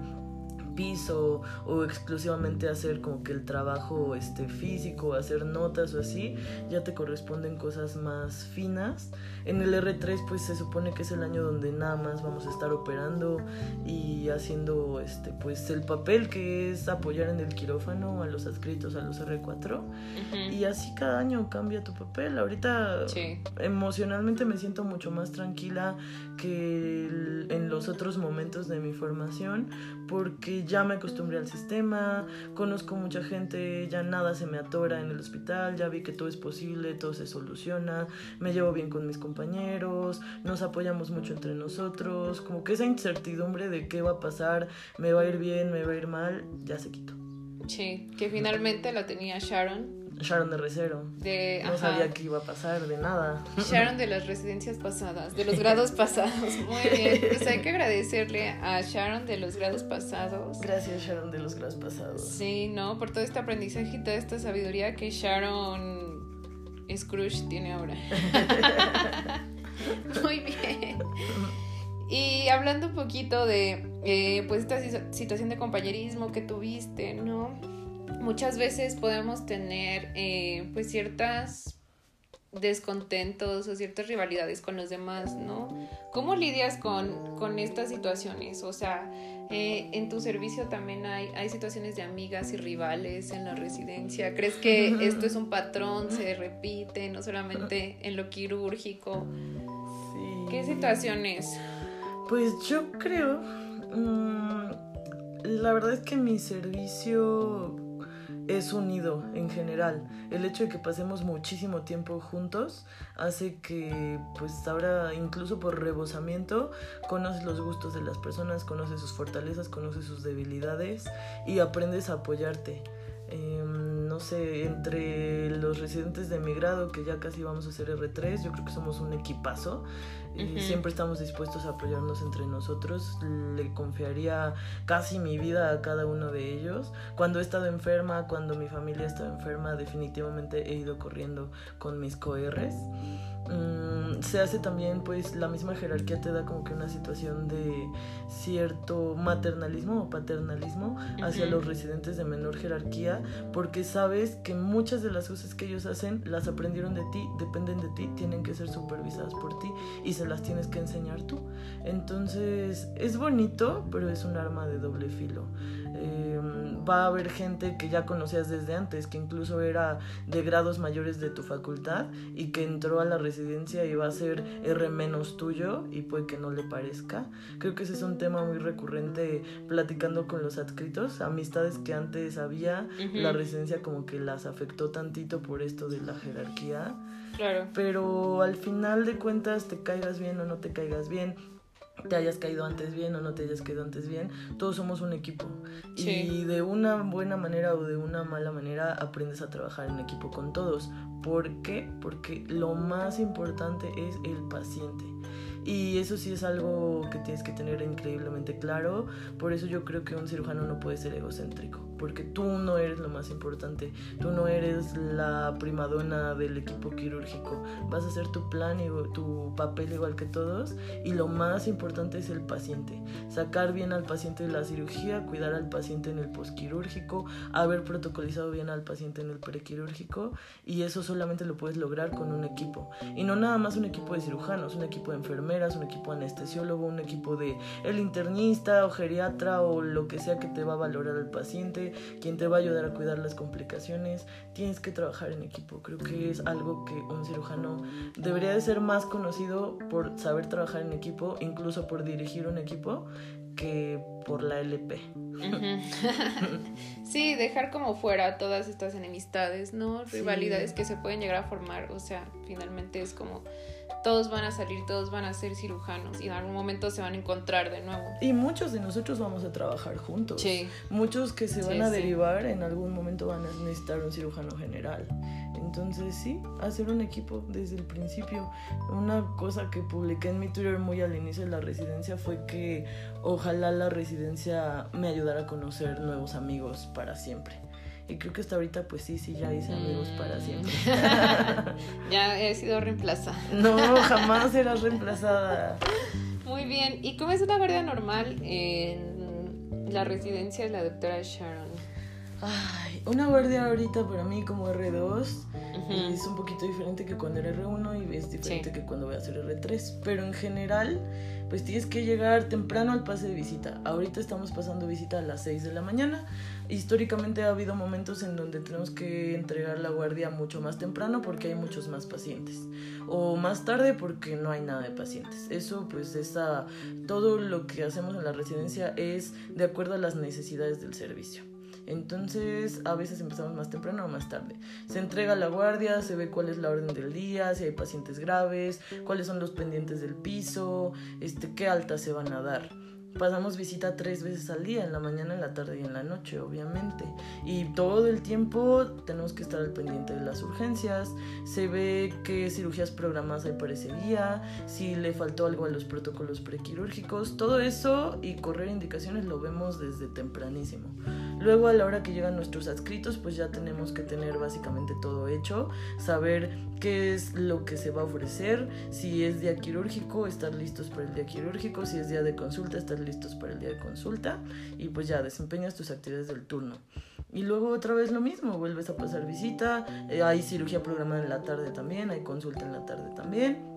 piso o exclusivamente hacer como que el trabajo este físico, hacer notas o así, ya te corresponden cosas más finas. En el R3 pues se supone que es el año donde nada más vamos a estar operando y haciendo este pues el papel que es apoyar en el quirófano a los adscritos a los R4 Ujú. y así cada año cambia tu papel. Ahorita Sí. emocionalmente me siento mucho más tranquila que el- en los otros momentos de mi formación porque ya me acostumbré al sistema, conozco mucha gente, ya nada se me atora en el hospital, ya vi que todo es posible, todo se soluciona, me llevo bien con mis compañeros, nos apoyamos mucho entre nosotros, como que esa incertidumbre de qué va a pasar, me va a ir bien, me va a ir mal, ya se quitó. Sí, que finalmente la tenía Sharon Sharon de Recero. de No ajá, sabía qué iba a pasar, de nada. Sharon de las residencias pasadas, de los grados pasados. Muy bien. Pues hay que agradecerle a Sharon de los grados pasados. Gracias, Sharon, de los grados pasados. Sí, ¿no? Por todo este aprendizaje y toda esta sabiduría que Sharon Scrooge tiene ahora. Muy bien. Y hablando un poquito de eh, pues esta situación de compañerismo que tuviste, ¿no? Muchas veces podemos tener eh, pues ciertas descontentos o ciertas rivalidades con los demás, ¿no? ¿Cómo lidias con, con estas situaciones? O sea, eh, en tu servicio también hay, hay situaciones de amigas y rivales en la residencia. ¿Crees que esto es un patrón, se repite, no solamente en lo quirúrgico? Sí. ¿Qué situaciones? Pues yo creo, mm, la verdad es que mi servicio es unido en general. El hecho de que pasemos muchísimo tiempo juntos hace que, pues ahora, incluso por rebosamiento, conoces los gustos de las personas, conoces sus fortalezas, conoces sus debilidades y aprendes a apoyarte. Em, no sé, entre los residentes de mi grado, que ya casi vamos a hacer R3, yo creo que somos un equipazo. Y Siempre estamos dispuestos a apoyarnos entre nosotros. Le confiaría casi mi vida a cada uno de ellos. Cuando he estado enferma, cuando mi familia ha estado enferma, definitivamente he ido corriendo con mis coRs. Mm, se hace también pues la misma jerarquía te da como que una situación de cierto maternalismo o paternalismo hacia los residentes de menor jerarquía porque sabes que muchas de las cosas que ellos hacen las aprendieron de ti, dependen de ti, tienen que ser supervisadas por ti y se las tienes que enseñar tú. Entonces es bonito, pero es un arma de doble filo. Em, va a haber gente que ya conocías desde antes, que incluso era de grados mayores de tu facultad y que entró a la residencia y va a ser R menos tuyo y puede que no le parezca. Creo que ese es un tema muy recurrente platicando con los adscritos, amistades que antes había, la residencia como que las afectó tantito por esto de la jerarquía. Claro. Pero al final de cuentas, te caigas bien o no te caigas bien, te hayas caído antes bien o no te hayas caído antes bien, todos somos un equipo. Y de una buena manera o de una mala manera aprendes a trabajar en equipo con todos. ¿Por qué? Porque lo más importante es el paciente. Y eso sí es algo que tienes que tener increíblemente claro. Por eso yo creo que un cirujano no puede ser egocéntrico porque tú no eres lo más importante, tú no eres la primadona del equipo quirúrgico, vas a hacer tu plan y tu papel igual que todos y lo más importante es el paciente, sacar bien al paciente de la cirugía, cuidar al paciente en el postquirúrgico, haber protocolizado bien al paciente en el prequirúrgico y eso solamente lo puedes lograr con un equipo. Y no nada más un equipo de cirujanos, un equipo de enfermeras, un equipo anestesiólogo, un equipo de el internista o geriatra o lo que sea que te va a valorar al paciente quien te va a ayudar a cuidar las complicaciones. Tienes que trabajar en equipo. Creo que es algo que un cirujano debería de ser más conocido por saber trabajar en equipo, incluso por dirigir un equipo, que por la LP. sí, dejar como fuera todas estas enemistades, ¿no? Rivalidades que se pueden llegar a formar. O sea, finalmente es como todos van a salir, todos van a ser cirujanos y en algún momento se van a encontrar de nuevo. Y muchos de nosotros vamos a trabajar juntos. Sí. Muchos que se van a derivar en algún momento van a necesitar un cirujano general. Entonces sí, hacer un equipo desde el principio. Una cosa que publiqué en mi Twitter muy al inicio de la residencia fue que ojalá la residencia me ayudara a conocer nuevos amigos para siempre. Y creo que hasta ahorita, pues sí, sí, ya hice amigos para siempre. ya he sido reemplazada. No, jamás serás reemplazada. Muy bien. ¿Y cómo es una guardia normal en la residencia de la doctora Sharon? Ay, una guardia ahorita para mí como R2 es un poquito diferente que cuando era R1 y es diferente que cuando voy a hacer R3. Pero en general, pues tienes que llegar temprano al pase de visita. Ahorita estamos pasando visita a las 6 de la mañana históricamente ha habido momentos en donde tenemos que entregar la guardia mucho más temprano porque hay muchos más pacientes o más tarde porque no hay nada de pacientes. Eso pues es todo lo que hacemos en la residencia es de acuerdo a las necesidades del servicio. Entonces, a veces empezamos más temprano o más tarde. Se entrega la guardia, se ve cuál es la orden del día, si hay pacientes graves, cuáles son los pendientes del piso, este, qué altas se van a dar pasamos visita tres veces al día, en la mañana, en la tarde y en la noche, obviamente. Y todo el tiempo tenemos que estar al pendiente de las urgencias, se ve qué cirugías programadas hay para ese día, si le faltó algo a los protocolos prequirúrgicos, todo eso y correr indicaciones lo vemos desde tempranísimo. Luego a la hora que llegan nuestros adscritos, pues ya tenemos que tener básicamente todo hecho, saber qué es lo que se va a ofrecer, si es día quirúrgico, estar listos para el día quirúrgico, si es día de consulta, estar listos para el día de consulta y pues ya desempeñas tus actividades del turno. Y luego otra vez lo mismo, vuelves a pasar visita, eh, hay cirugía programada en la tarde también, hay consulta en la tarde también.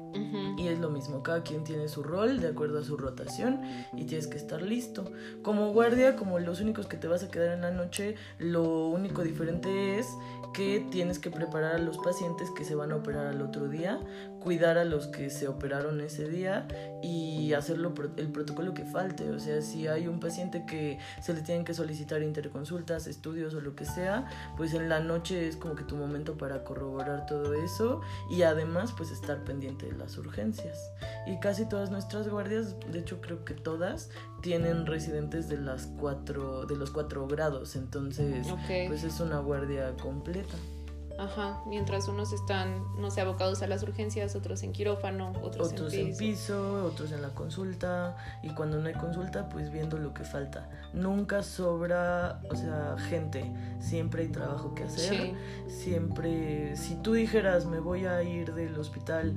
Y es lo mismo, cada quien tiene su rol de acuerdo a su rotación y tienes que estar listo. Como guardia, como los únicos que te vas a quedar en la noche, lo único diferente es que tienes que preparar a los pacientes que se van a operar al otro día, cuidar a los que se operaron ese día y hacerlo el protocolo que falte. O sea, si hay un paciente que se le tienen que solicitar interconsultas, estudios o lo que sea, pues en la noche es como que tu momento para corroborar todo eso y además pues estar pendiente de las urgencias. Y casi todas nuestras guardias, de hecho creo que todas, tienen residentes de las cuatro, de los cuatro grados, entonces pues es una guardia completa. Ajá, mientras unos están, no sé, abocados a las urgencias, otros en quirófano, otros, otros en, piso. otros en la consulta, y cuando no hay consulta, pues viendo lo que falta. Nunca sobra, o sea, gente, siempre hay trabajo que hacer, siempre, si tú dijeras, me voy a ir del hospital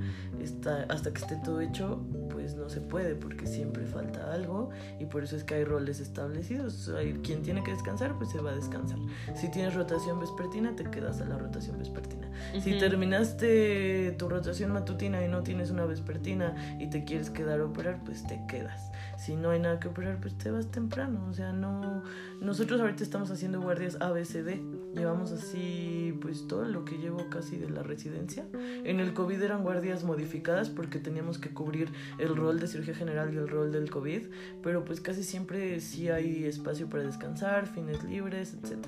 hasta que esté todo hecho, pues no se puede, porque siempre falta algo, y por eso es que hay roles establecidos. Hay, quien tiene que descansar, pues se va a descansar. Si tienes rotación vespertina, te quedas a la rotación vespertina. Si terminaste tu rotación matutina y no tienes una vespertina y te quieres quedar a operar, pues te quedas. Si no hay nada que operar, pues te vas temprano. O sea, no. Nosotros ahorita estamos haciendo guardias ABCD. Llevamos así, pues todo lo que llevo casi de la residencia. En el COVID eran guardias modificadas porque teníamos que cubrir el rol de cirugía general y el rol del COVID. Pero pues casi siempre sí hay espacio para descansar, fines libres, etc.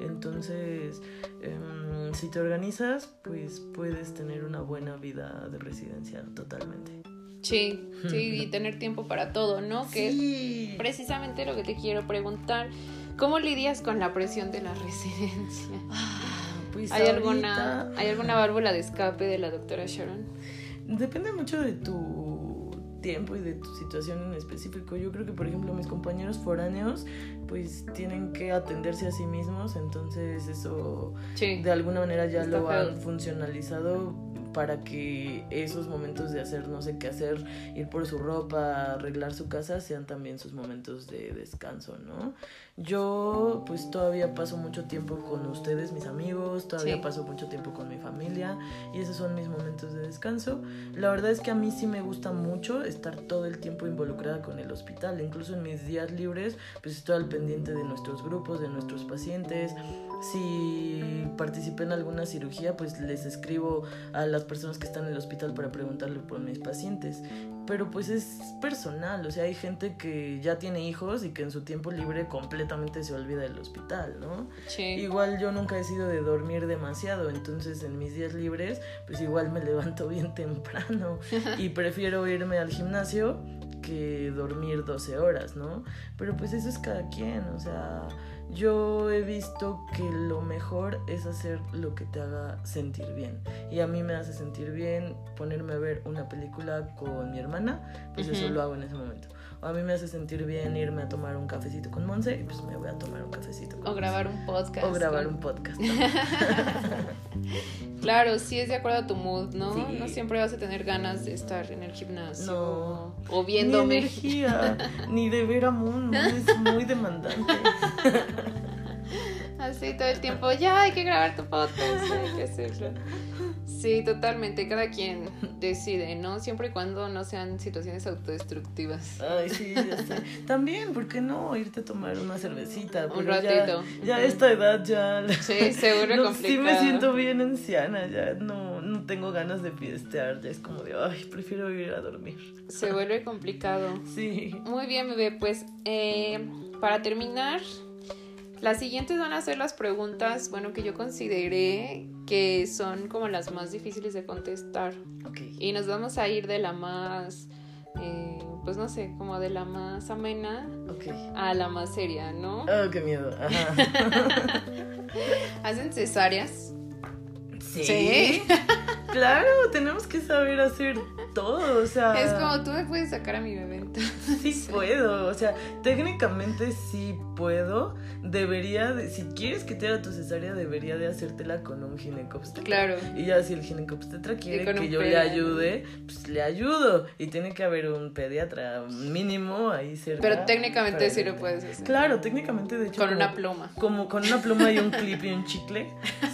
Entonces. Em, si te organizas, pues puedes tener una buena vida de residencia totalmente. Sí, sí, y tener tiempo para todo, ¿no? Que es precisamente lo que te quiero preguntar. ¿Cómo lidias con la presión de la residencia? Ah, pues ¿Hay, alguna, ¿Hay alguna válvula de escape de la doctora Sharon? Depende mucho de tu tiempo y de tu situación en específico. Yo creo que, por ejemplo, mis compañeros foráneos, pues tienen que atenderse a sí mismos, entonces eso de alguna manera ya lo han funcionalizado para que esos momentos de hacer no sé qué hacer, ir por su ropa, arreglar su casa, sean también sus momentos de descanso, ¿no? Yo pues todavía paso mucho tiempo con ustedes, mis amigos, todavía paso mucho tiempo con mi familia y esos son mis momentos de descanso. La verdad es que a mí sí me gusta mucho estar todo el tiempo involucrada con el hospital, incluso en mis días libres pues estoy al pendiente de nuestros grupos, de nuestros pacientes. Si participé en alguna cirugía pues les escribo a las personas que están en el hospital para preguntarle por mis pacientes pero pues es personal, o sea, hay gente que ya tiene hijos y que en su tiempo libre completamente se olvida del hospital, ¿no? Sí. Igual yo nunca he sido de dormir demasiado, entonces en mis días libres pues igual me levanto bien temprano y prefiero irme al gimnasio que dormir 12 horas, ¿no? Pero pues eso es cada quien, o sea, yo he visto que lo mejor es hacer lo que te haga sentir bien. Y a mí me hace sentir bien ponerme a ver una película con mi hermana, pues eso lo hago en ese momento. A mí me hace sentir bien irme a tomar un cafecito con Monse y pues me voy a tomar un cafecito. o grabar un podcast. O grabar un podcast. claro, sí es de acuerdo a tu mood, ¿no? No siempre vas a tener ganas de estar en el gimnasio. No. O viéndome. Ni energía, ni de ver a Moon, es muy demandante. Así todo el tiempo, ya hay que grabar tu podcast, hay que hacerlo. Sí, totalmente, cada quien decide, ¿no? Siempre y cuando no sean situaciones autodestructivas. Ay, sí, ya sé. También, ¿por qué no irte a tomar una cervecita? Un ratito. Ya, a esta edad ya... Sí, seguro complicado. Sí me siento bien anciana, ya no, no tengo ganas de fiestear, ya es como de, ay, prefiero ir a dormir. Se vuelve complicado. Sí. Muy bien, bebé, pues eh, para terminar las siguientes van a ser las preguntas, bueno, que yo consideré que son como las más difíciles de contestar. Y nos vamos a ir de la más, eh, pues no sé, como de la más amena a la más seria, ¿no? Oh, qué miedo. ¿Hacen cesáreas? Sí. claro, tenemos que saber hacer todo, o sea. Es como tú me puedes sacar a mi bebé Sí puedo, o sea, técnicamente sí puedo. Debería, de, si quieres que te haga tu cesárea, debería de hacértela con un ginecobstetra. Claro. Y ya si el ginecobstetra quiere que yo le ayude, pues le ayudo. Y tiene que haber un pediatra mínimo ahí cerca. Pero técnicamente sí lo puedes hacer. Claro, técnicamente de hecho. Con como- una pluma. como con una pluma y un clip y un chicle.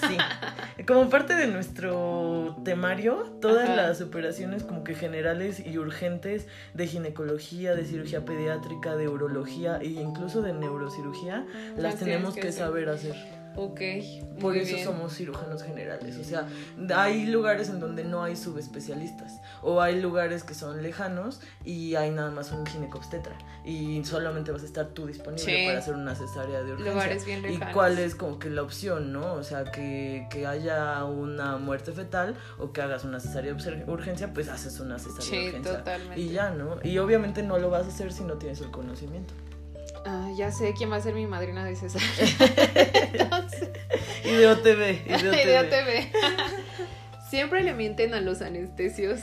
Sí. Como parte de nuestro temario, todas Ajá. las operaciones como que generales y urgentes de ginecología, de cirugía pediátrica, de urología e incluso de neurocirugía, las Las tenemos que saber hacer. Ok. Por eso bien. somos cirujanos generales. O sea, hay lugares en donde no hay subespecialistas. O hay lugares que son lejanos y hay nada más un ginecobstetra. Y solamente vas a estar tú disponible Sí. para hacer una cesárea de urgencia. Lugares bien ¿Y lejanos. cuál es como que la opción, no? O sea, que, que haya una muerte fetal o que hagas una cesárea de urgencia, pues haces una cesárea Sí, de urgencia. totalmente. Y ya, ¿no? Y obviamente no lo vas a hacer si no tienes el conocimiento. Ah, ya sé quién va a ser mi madrina de cesárea. Entonces, Y de OTB. Y de OTB. Idea TV. Siempre le mienten a los anestesios.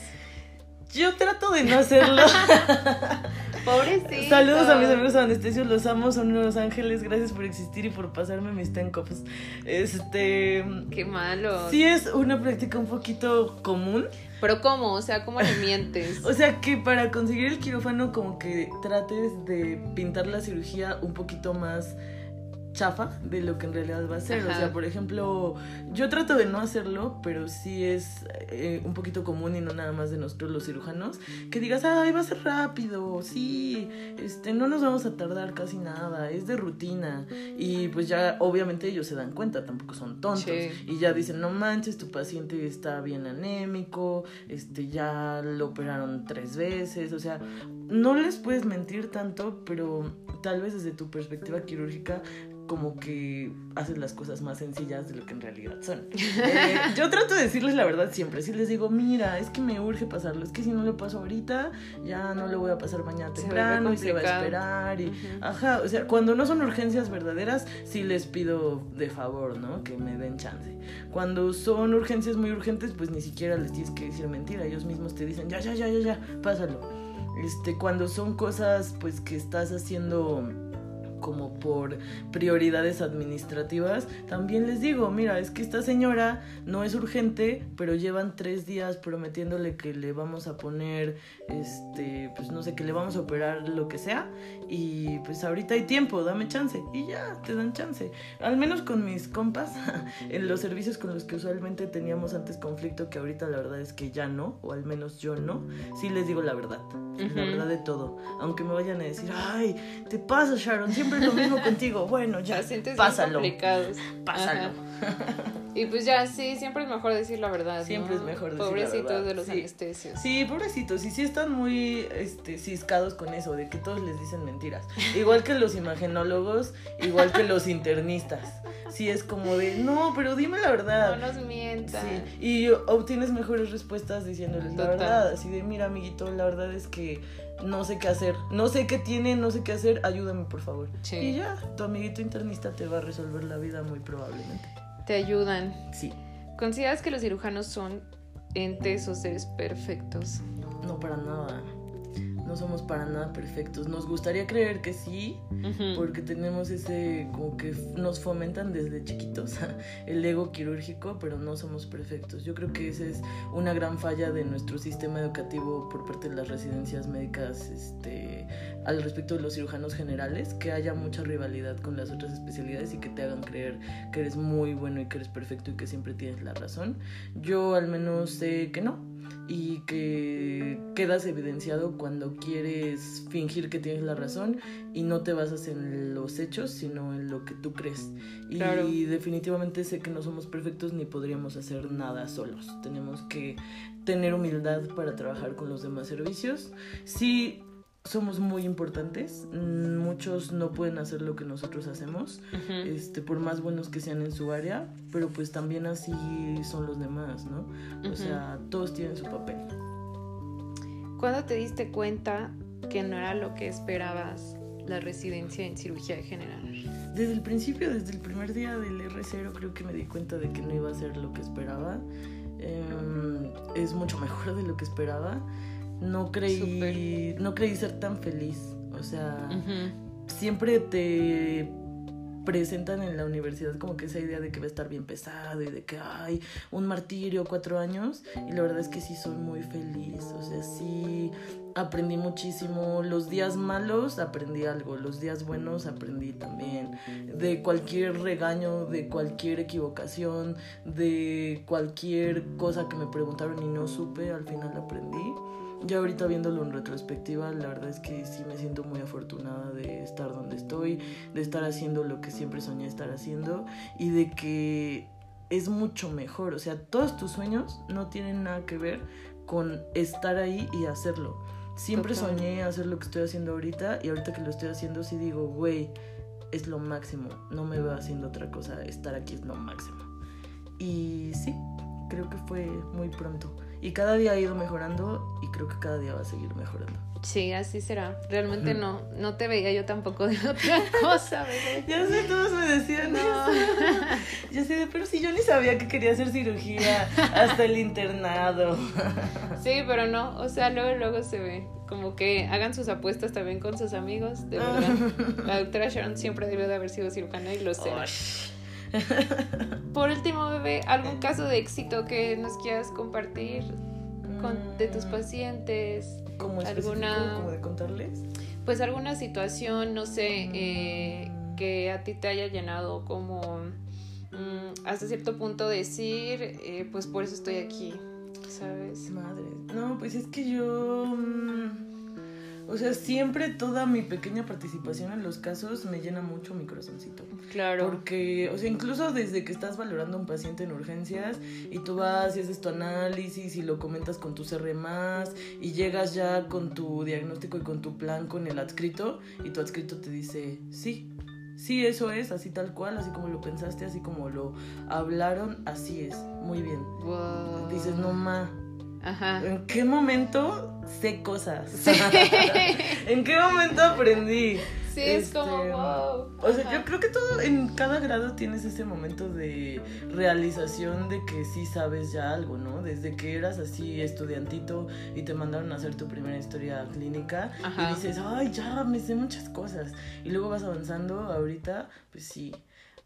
Yo trato de no hacerlo. Pobrecito. Saludos a mis amigos anestesios, los amo, son unos ángeles, gracias por existir y por pasarme mis tencops. Este. Qué malo. Sí es una práctica un poquito común. Pero ¿cómo? O sea, ¿cómo le mientes? O sea que para conseguir el quirófano como que trates de pintar la cirugía un poquito más chafa de lo que en realidad va a ser. O sea, por ejemplo, yo trato de no hacerlo, pero sí es eh, un poquito común y no nada más de nosotros los cirujanos, que digas, ay, va a ser rápido, sí, este, no nos vamos a tardar casi nada, es de rutina. Y pues ya obviamente ellos se dan cuenta, tampoco son tontos. Sí. Y ya dicen, no manches, tu paciente está bien anémico, este, ya lo operaron tres veces, o sea, no les puedes mentir tanto, pero tal vez desde tu perspectiva quirúrgica como que haces las cosas más sencillas de lo que en realidad son. Eh, yo trato de decirles la verdad siempre, si les digo, mira, es que me urge pasarlo, es que si no lo paso ahorita, ya no lo voy a pasar mañana temprano y se va a esperar y... Ajá, o sea, cuando no son urgencias verdaderas, sí les pido de favor, ¿no? Que me den chance. Cuando son urgencias muy urgentes, pues ni siquiera les tienes que decir mentira. Ellos mismos te dicen, ya, ya, ya, ya, ya, pásalo. Este, cuando son cosas, pues que estás haciendo como por prioridades administrativas, también les digo, mira, es que esta señora no es urgente, pero llevan tres días prometiéndole que le vamos a poner, este, pues no sé, que le vamos a operar lo que sea, y pues ahorita hay tiempo, dame chance, y ya, te dan chance. Al menos con mis compas, en los servicios con los que usualmente teníamos antes conflicto, que ahorita la verdad es que ya no, o al menos yo no, sí les digo la verdad, la verdad de todo, aunque me vayan a decir, ay, te pasa Sharon, siempre lo mismo contigo, bueno, ya, Pacientes pásalo, complicados. pásalo. Ajá. Y pues ya, sí, siempre es mejor decir la verdad. ¿no? Siempre es mejor decir la Pobrecitos verdad, de los sí. anestesios. Sí, pobrecitos, y sí están muy este, ciscados con eso, de que todos les dicen mentiras. Igual que los imagenólogos, igual que los internistas. Sí, es como de, no, pero dime la No verdad. nos mientan. Sí, y obtienes mejores respuestas diciéndoles la verdad. Así de, mira, amiguito, la verdad es que no sé qué hacer. No sé qué tiene, no sé qué hacer, ayúdame, por favor. Sí. Y ya, tu amiguito internista te va a resolver la vida muy probablemente. Te ayudan. Sí, ¿Consideras que los cirujanos son entes o seres perfectos? no para nada. No somos para nada perfectos. Nos gustaría creer que sí, porque tenemos ese, como que nos fomentan desde chiquitos el ego quirúrgico, pero no somos perfectos. Yo creo que esa es una gran falla de nuestro sistema educativo por parte de las residencias médicas este, al respecto de los cirujanos generales, que haya mucha rivalidad con las otras especialidades y que te hagan creer que eres muy bueno y que eres perfecto y que siempre tienes la razón. Yo al menos sé que no y que quedas evidenciado cuando quieres fingir que tienes la razón y no te basas en los hechos, sino en lo que tú crees. Y Claro. definitivamente sé que no somos perfectos ni podríamos hacer nada solos. Tenemos que tener humildad para trabajar con los demás servicios. Sí, somos muy importantes. mm, Muchos no pueden hacer lo que nosotros hacemos este, por más buenos que sean en su área, pero pues también así son los demás, ¿no? O sea, todos tienen su papel. ¿Cuándo te diste cuenta que no era lo que esperabas la residencia en cirugía general? Desde el principio, desde el primer día del R0, creo que me di cuenta de que no iba a ser lo que esperaba. Em, es mucho mejor de lo que esperaba. No creí, no creí ser tan feliz. O sea, siempre te presentan en la universidad como que esa idea de que va a estar bien pesado y de que hay un martirio, cuatro años. Y la verdad es que sí soy muy feliz. O sea, sí aprendí muchísimo. Los días malos aprendí algo, los días buenos aprendí también. De cualquier regaño, de cualquier equivocación, de cualquier cosa que me preguntaron y no supe, al final aprendí. Ya ahorita viéndolo en retrospectiva, la verdad es que sí me siento muy afortunada de estar donde estoy, de estar haciendo lo que siempre soñé estar haciendo y de que es mucho mejor. O sea, todos tus sueños no tienen nada que ver con estar ahí y hacerlo. Siempre soñé hacer lo que estoy haciendo ahorita y ahorita que lo estoy haciendo sí digo, güey, es lo máximo. No me veo haciendo otra cosa. Estar aquí es lo máximo. Y sí, creo que fue muy pronto. Y cada día ha ido mejorando y creo que cada día va a seguir mejorando. Sí, así será. Realmente no, no te veía yo tampoco de otra cosa, bebé. Ya sé, todos me decían no. Ya sé, pero si yo ni sabía que quería hacer cirugía hasta el internado. Sí, pero no, o sea, luego, luego se ve. Como que hagan sus apuestas también con sus amigos, de verdad. La doctora Sharon siempre debió de haber sido cirujana y lo sé. Por último, bebé, ¿algún caso de éxito que nos quieras compartir con, de tus mm. pacientes? ¿Como alguna como de contarles? Pues alguna situación, no sé, eh, mm. que a ti te haya llenado como mm, hasta cierto punto decir, eh, pues por eso estoy aquí, ¿sabes? Madre, no, pues es que yo... O sea, siempre toda mi pequeña participación en los casos me llena mucho mi corazoncito. Claro. Porque, o sea, incluso desde que estás valorando a un paciente en urgencias y tú vas y haces tu análisis y lo comentas con tu CR y llegas ya con tu diagnóstico y con tu plan con el adscrito y tu adscrito te dice, sí, sí, eso es, así tal cual, así como lo pensaste, así como lo hablaron, así es, muy bien. Dices, no ma ¿En qué momento sé cosas? ¿En qué momento aprendí? Sí, es como este, wow. O sea, yo creo que todo en cada grado tienes ese momento de realización de que sí sabes ya algo, ¿no? Desde que eras así estudiantito y te mandaron a hacer tu primera historia clínica y dices, ay, ya me sé muchas cosas. Y luego vas avanzando, ahorita, pues sí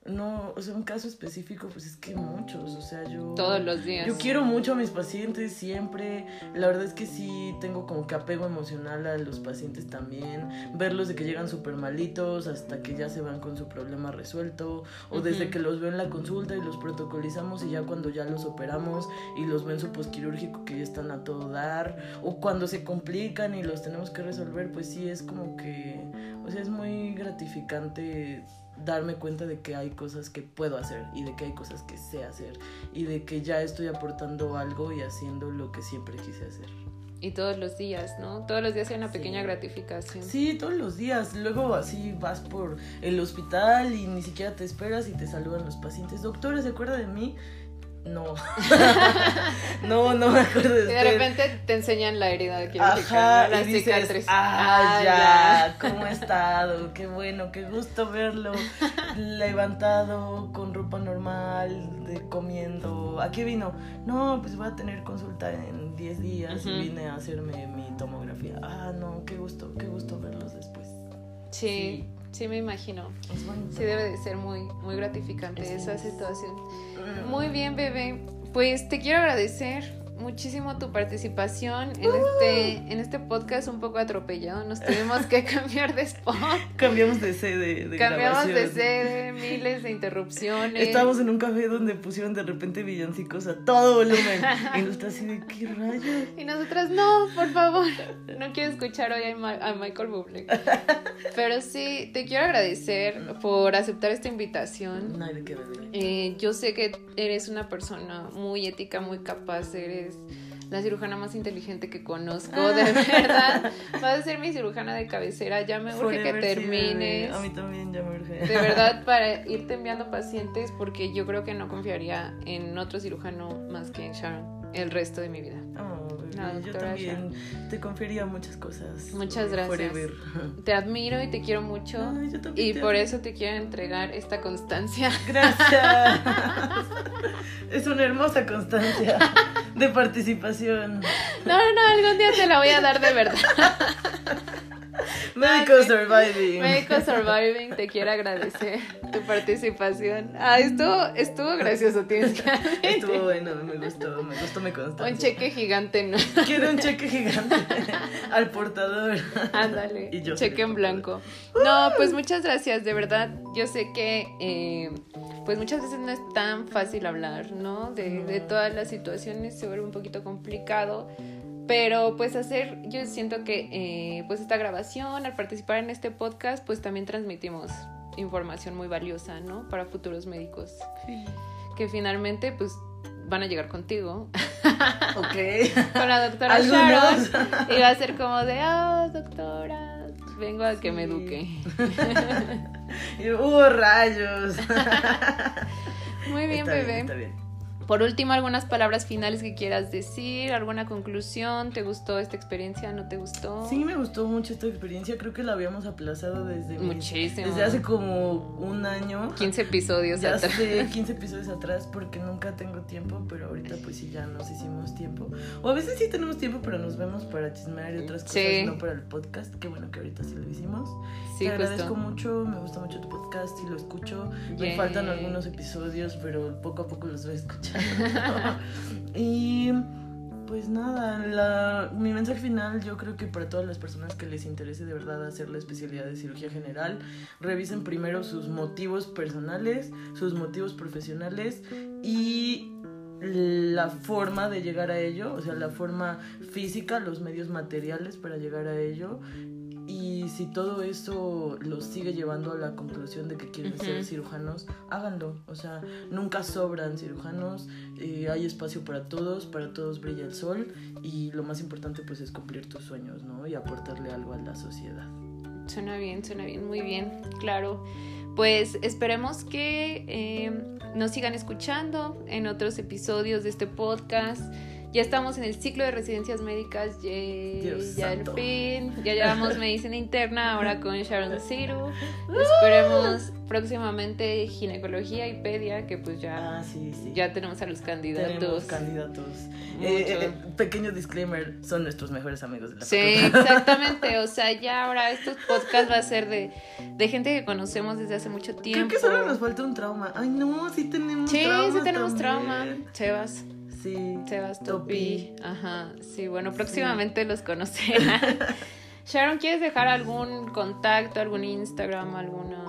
no, o sea, un caso específico, pues es que muchos, o sea, yo... Todos los días. Yo quiero mucho a mis pacientes siempre, la verdad es que sí tengo como que apego emocional a los pacientes también, verlos de que llegan súper malitos hasta que ya se van con su problema resuelto, o desde que los veo en la consulta y los protocolizamos y ya cuando ya los operamos y los ven su posquirúrgico que ya están a todo dar, o cuando se complican y los tenemos que resolver, pues sí es como que, o sea, es muy gratificante darme cuenta de que hay cosas que puedo hacer y de que hay cosas que sé hacer y de que ya estoy aportando algo y haciendo lo que siempre quise hacer. Y todos los días, ¿no? Todos los días hay una pequeña gratificación. Sí, todos los días. Luego así vas por el hospital y ni siquiera te esperas y te saludan los pacientes. Doctora, ¿se acuerda de mí? No. no, no me acuerdo de Y de repente te enseñan la herida de Ajá, la cicatriz. Ah, ah, ya, ¿cómo ha estado? Qué bueno, qué gusto verlo levantado, con ropa normal, de, comiendo. ¿A qué vino? No, pues voy a tener consulta en 10 días y vine a hacerme mi tomografía. Ah, no, qué gusto, qué gusto verlos después. sí. Sí, me imagino. Sí, debe de ser muy, muy gratificante esa situación. Mm. Muy bien, bebé. Pues te quiero agradecer muchísimo tu participación en este en este podcast un poco atropellado. Nos tuvimos que cambiar de spot. Cambiamos de sede. De Cambiamos de sede, miles de interrupciones. Estábamos en un café donde pusieron de repente villancicos a todo volumen. y nosotras así de qué rayos. Y nosotras, no, por favor. No quiero escuchar hoy a, Michael Bublé. Pero sí, te quiero agradecer por aceptar esta invitación. No de qué, eh, yo sé que eres una persona muy ética, muy capaz, eres la cirujana más inteligente que conozco, de verdad. Vas a ser mi cirujana de cabecera, ya me urge que termines. a mí también ya me urge. De verdad, para irte enviando pacientes, porque yo creo que no confiaría en otro cirujano más que en Sharon el resto de mi vida. Oh, La Yo te confiaría muchas cosas. Muchas eh, gracias. Forever. Te admiro y te quiero mucho. Ay, yo y por eso te quiero entregar esta constancia. Gracias. es una hermosa constancia de participación. No, no, no, algún día te la voy a dar de verdad. Medical Ay, Surviving. Médico Surviving, te quiero agradecer tu participación. Ah, estuvo, estuvo gracioso, tienes que admitir. Estuvo bueno, me gustó, me gustó mi constancia. Un cheque gigante, ¿no? Quiero un cheque gigante al portador. Ándale, Y yo cheque en blanco. No, pues muchas gracias, de verdad. Yo sé que, eh, pues muchas veces no es tan fácil hablar, ¿no? De, de todas las situaciones se vuelve un poquito complicado. Pero pues hacer, yo siento que eh, pues esta grabación, al participar en este podcast, pues también transmitimos información muy valiosa, ¿no? Para futuros médicos. Que finalmente pues van a llegar contigo, Ok. con la doctora. Sharon. Y va a ser como de, oh, doctora, vengo a que me Sí. eduque. Y hubo rayos. Muy bien, Está bebé. está bien. Por último, algunas palabras finales que quieras decir, alguna conclusión, ¿te gustó esta experiencia? ¿No te gustó? Sí, me gustó mucho esta experiencia. Creo que la habíamos aplazado desde. Muchísimo. Desde hace como un año. 15 episodios Ya atrás. sé, 15 episodios atrás porque nunca tengo tiempo, pero ahorita pues sí ya nos hicimos tiempo. O a veces sí tenemos tiempo, pero nos vemos para chismear y otras cosas, Sí. no para el podcast. Qué bueno que ahorita sí lo hicimos. Sí, Te agradezco justo. mucho, me gusta mucho tu podcast y lo escucho. Me faltan algunos episodios, pero poco a poco los voy escuchando. y pues nada, mi mensaje final yo creo que para todas las personas que les interese de verdad hacer la especialidad de cirugía general, revisen primero sus motivos personales, sus motivos profesionales y la forma de llegar a ello, o sea, la forma física, los medios materiales para llegar a ello. Y si todo eso los sigue llevando a la conclusión de que quieren ser cirujanos, háganlo. O sea, nunca sobran cirujanos, eh, hay espacio para todos, para todos brilla el sol y lo más importante pues es cumplir tus sueños, ¿no? Y aportarle algo a la sociedad. Suena bien, suena bien, muy bien, claro. Pues esperemos que eh, nos sigan escuchando en otros episodios de este podcast. Ya estamos en el ciclo de residencias médicas, yay, Dios ya santo. al fin. Ya llevamos medicina interna, ahora con Sharon Ciru. Esperemos próximamente ginecología y pedia, que pues ya, Ah, sí, sí. ya tenemos a los candidatos. tenemos candidatos. Mucho. Eh, eh, pequeño disclaimer, son nuestros mejores amigos de la Sí, facultad. exactamente. O sea, ya ahora estos podcasts va a ser de, de gente que conocemos desde hace mucho tiempo. Creo que solo nos falta un trauma. Ay, no, sí tenemos Sí, trauma. sí tenemos trauma. también. Sí. Sebas Topi. Ajá, sí, bueno, próximamente los conocerán. Sharon, ¿quieres dejar algún contacto, algún Instagram, alguna...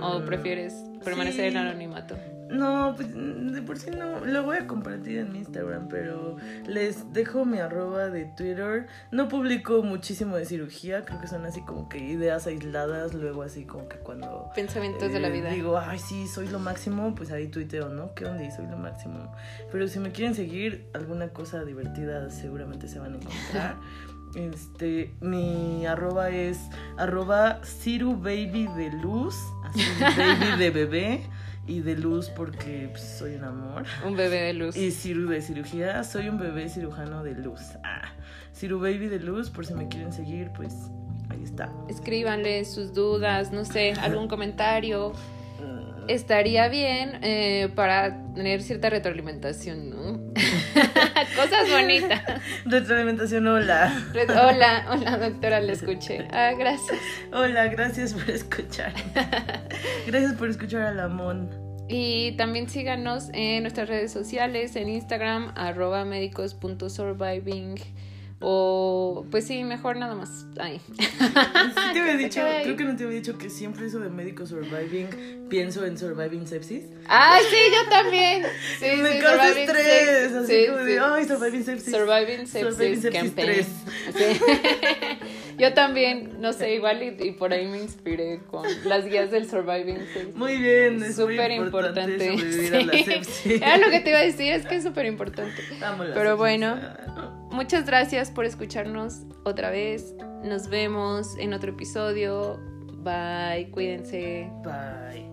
¿O Mm, prefieres permanecer sí. en anonimato? No, pues de por sí no. Lo voy a compartir en mi Instagram, pero les dejo mi arroba de Twitter. No publico muchísimo de cirugía, creo que son así como que ideas aisladas, luego así como que cuando... Pensamientos de la eh, vida. Digo, ay, sí, soy lo máximo, pues ahí tuiteo, ¿no? ¿Qué onda? Y soy lo máximo. Pero si me quieren seguir, alguna cosa divertida seguramente se van a encontrar. Este, mi arroba es arroba Ciru Baby de Luz, así baby de bebé y de luz porque pues, soy un amor. Un bebé de luz. Y Ciru de cirugía, soy un bebé cirujano de luz. Ah, Ciru Baby de Luz, por si me quieren seguir, pues ahí está. Escríbanle sus dudas, no sé, algún comentario. Estaría bien eh, para tener cierta retroalimentación, ¿no? Cosas bonitas. Retroalimentación, hola. Re- Hola, hola doctora, le escuché. Ah, gracias. Hola, gracias por escuchar. Gracias por escuchar a la Mon. Y también síganos en nuestras redes sociales, en Instagram, arroba médicos.surviving. O, pues sí, mejor nada más. Ay. Sí te había dicho, creo que no te había dicho que siempre eso de médico surviving, pienso en surviving sepsis. ¡Ay, sí, yo también! Sí, me sí, causa estrés, así Sí, como de, ay, surviving sepsis. Surviving Sepsis, Surviving sepsis Campaign. 3. Sí. Yo también, no sé, igual y, y por ahí me inspiré con las guías del Surviving Sepsis. Muy bien, es Súper importante, importante. sobrevivir a la Sí. sepsis. Era lo que te iba a decir, es que es súper importante. Pero bueno. Ah, Muchas gracias por escucharnos otra vez. Nos vemos en otro episodio. Bye, cuídense. Bye.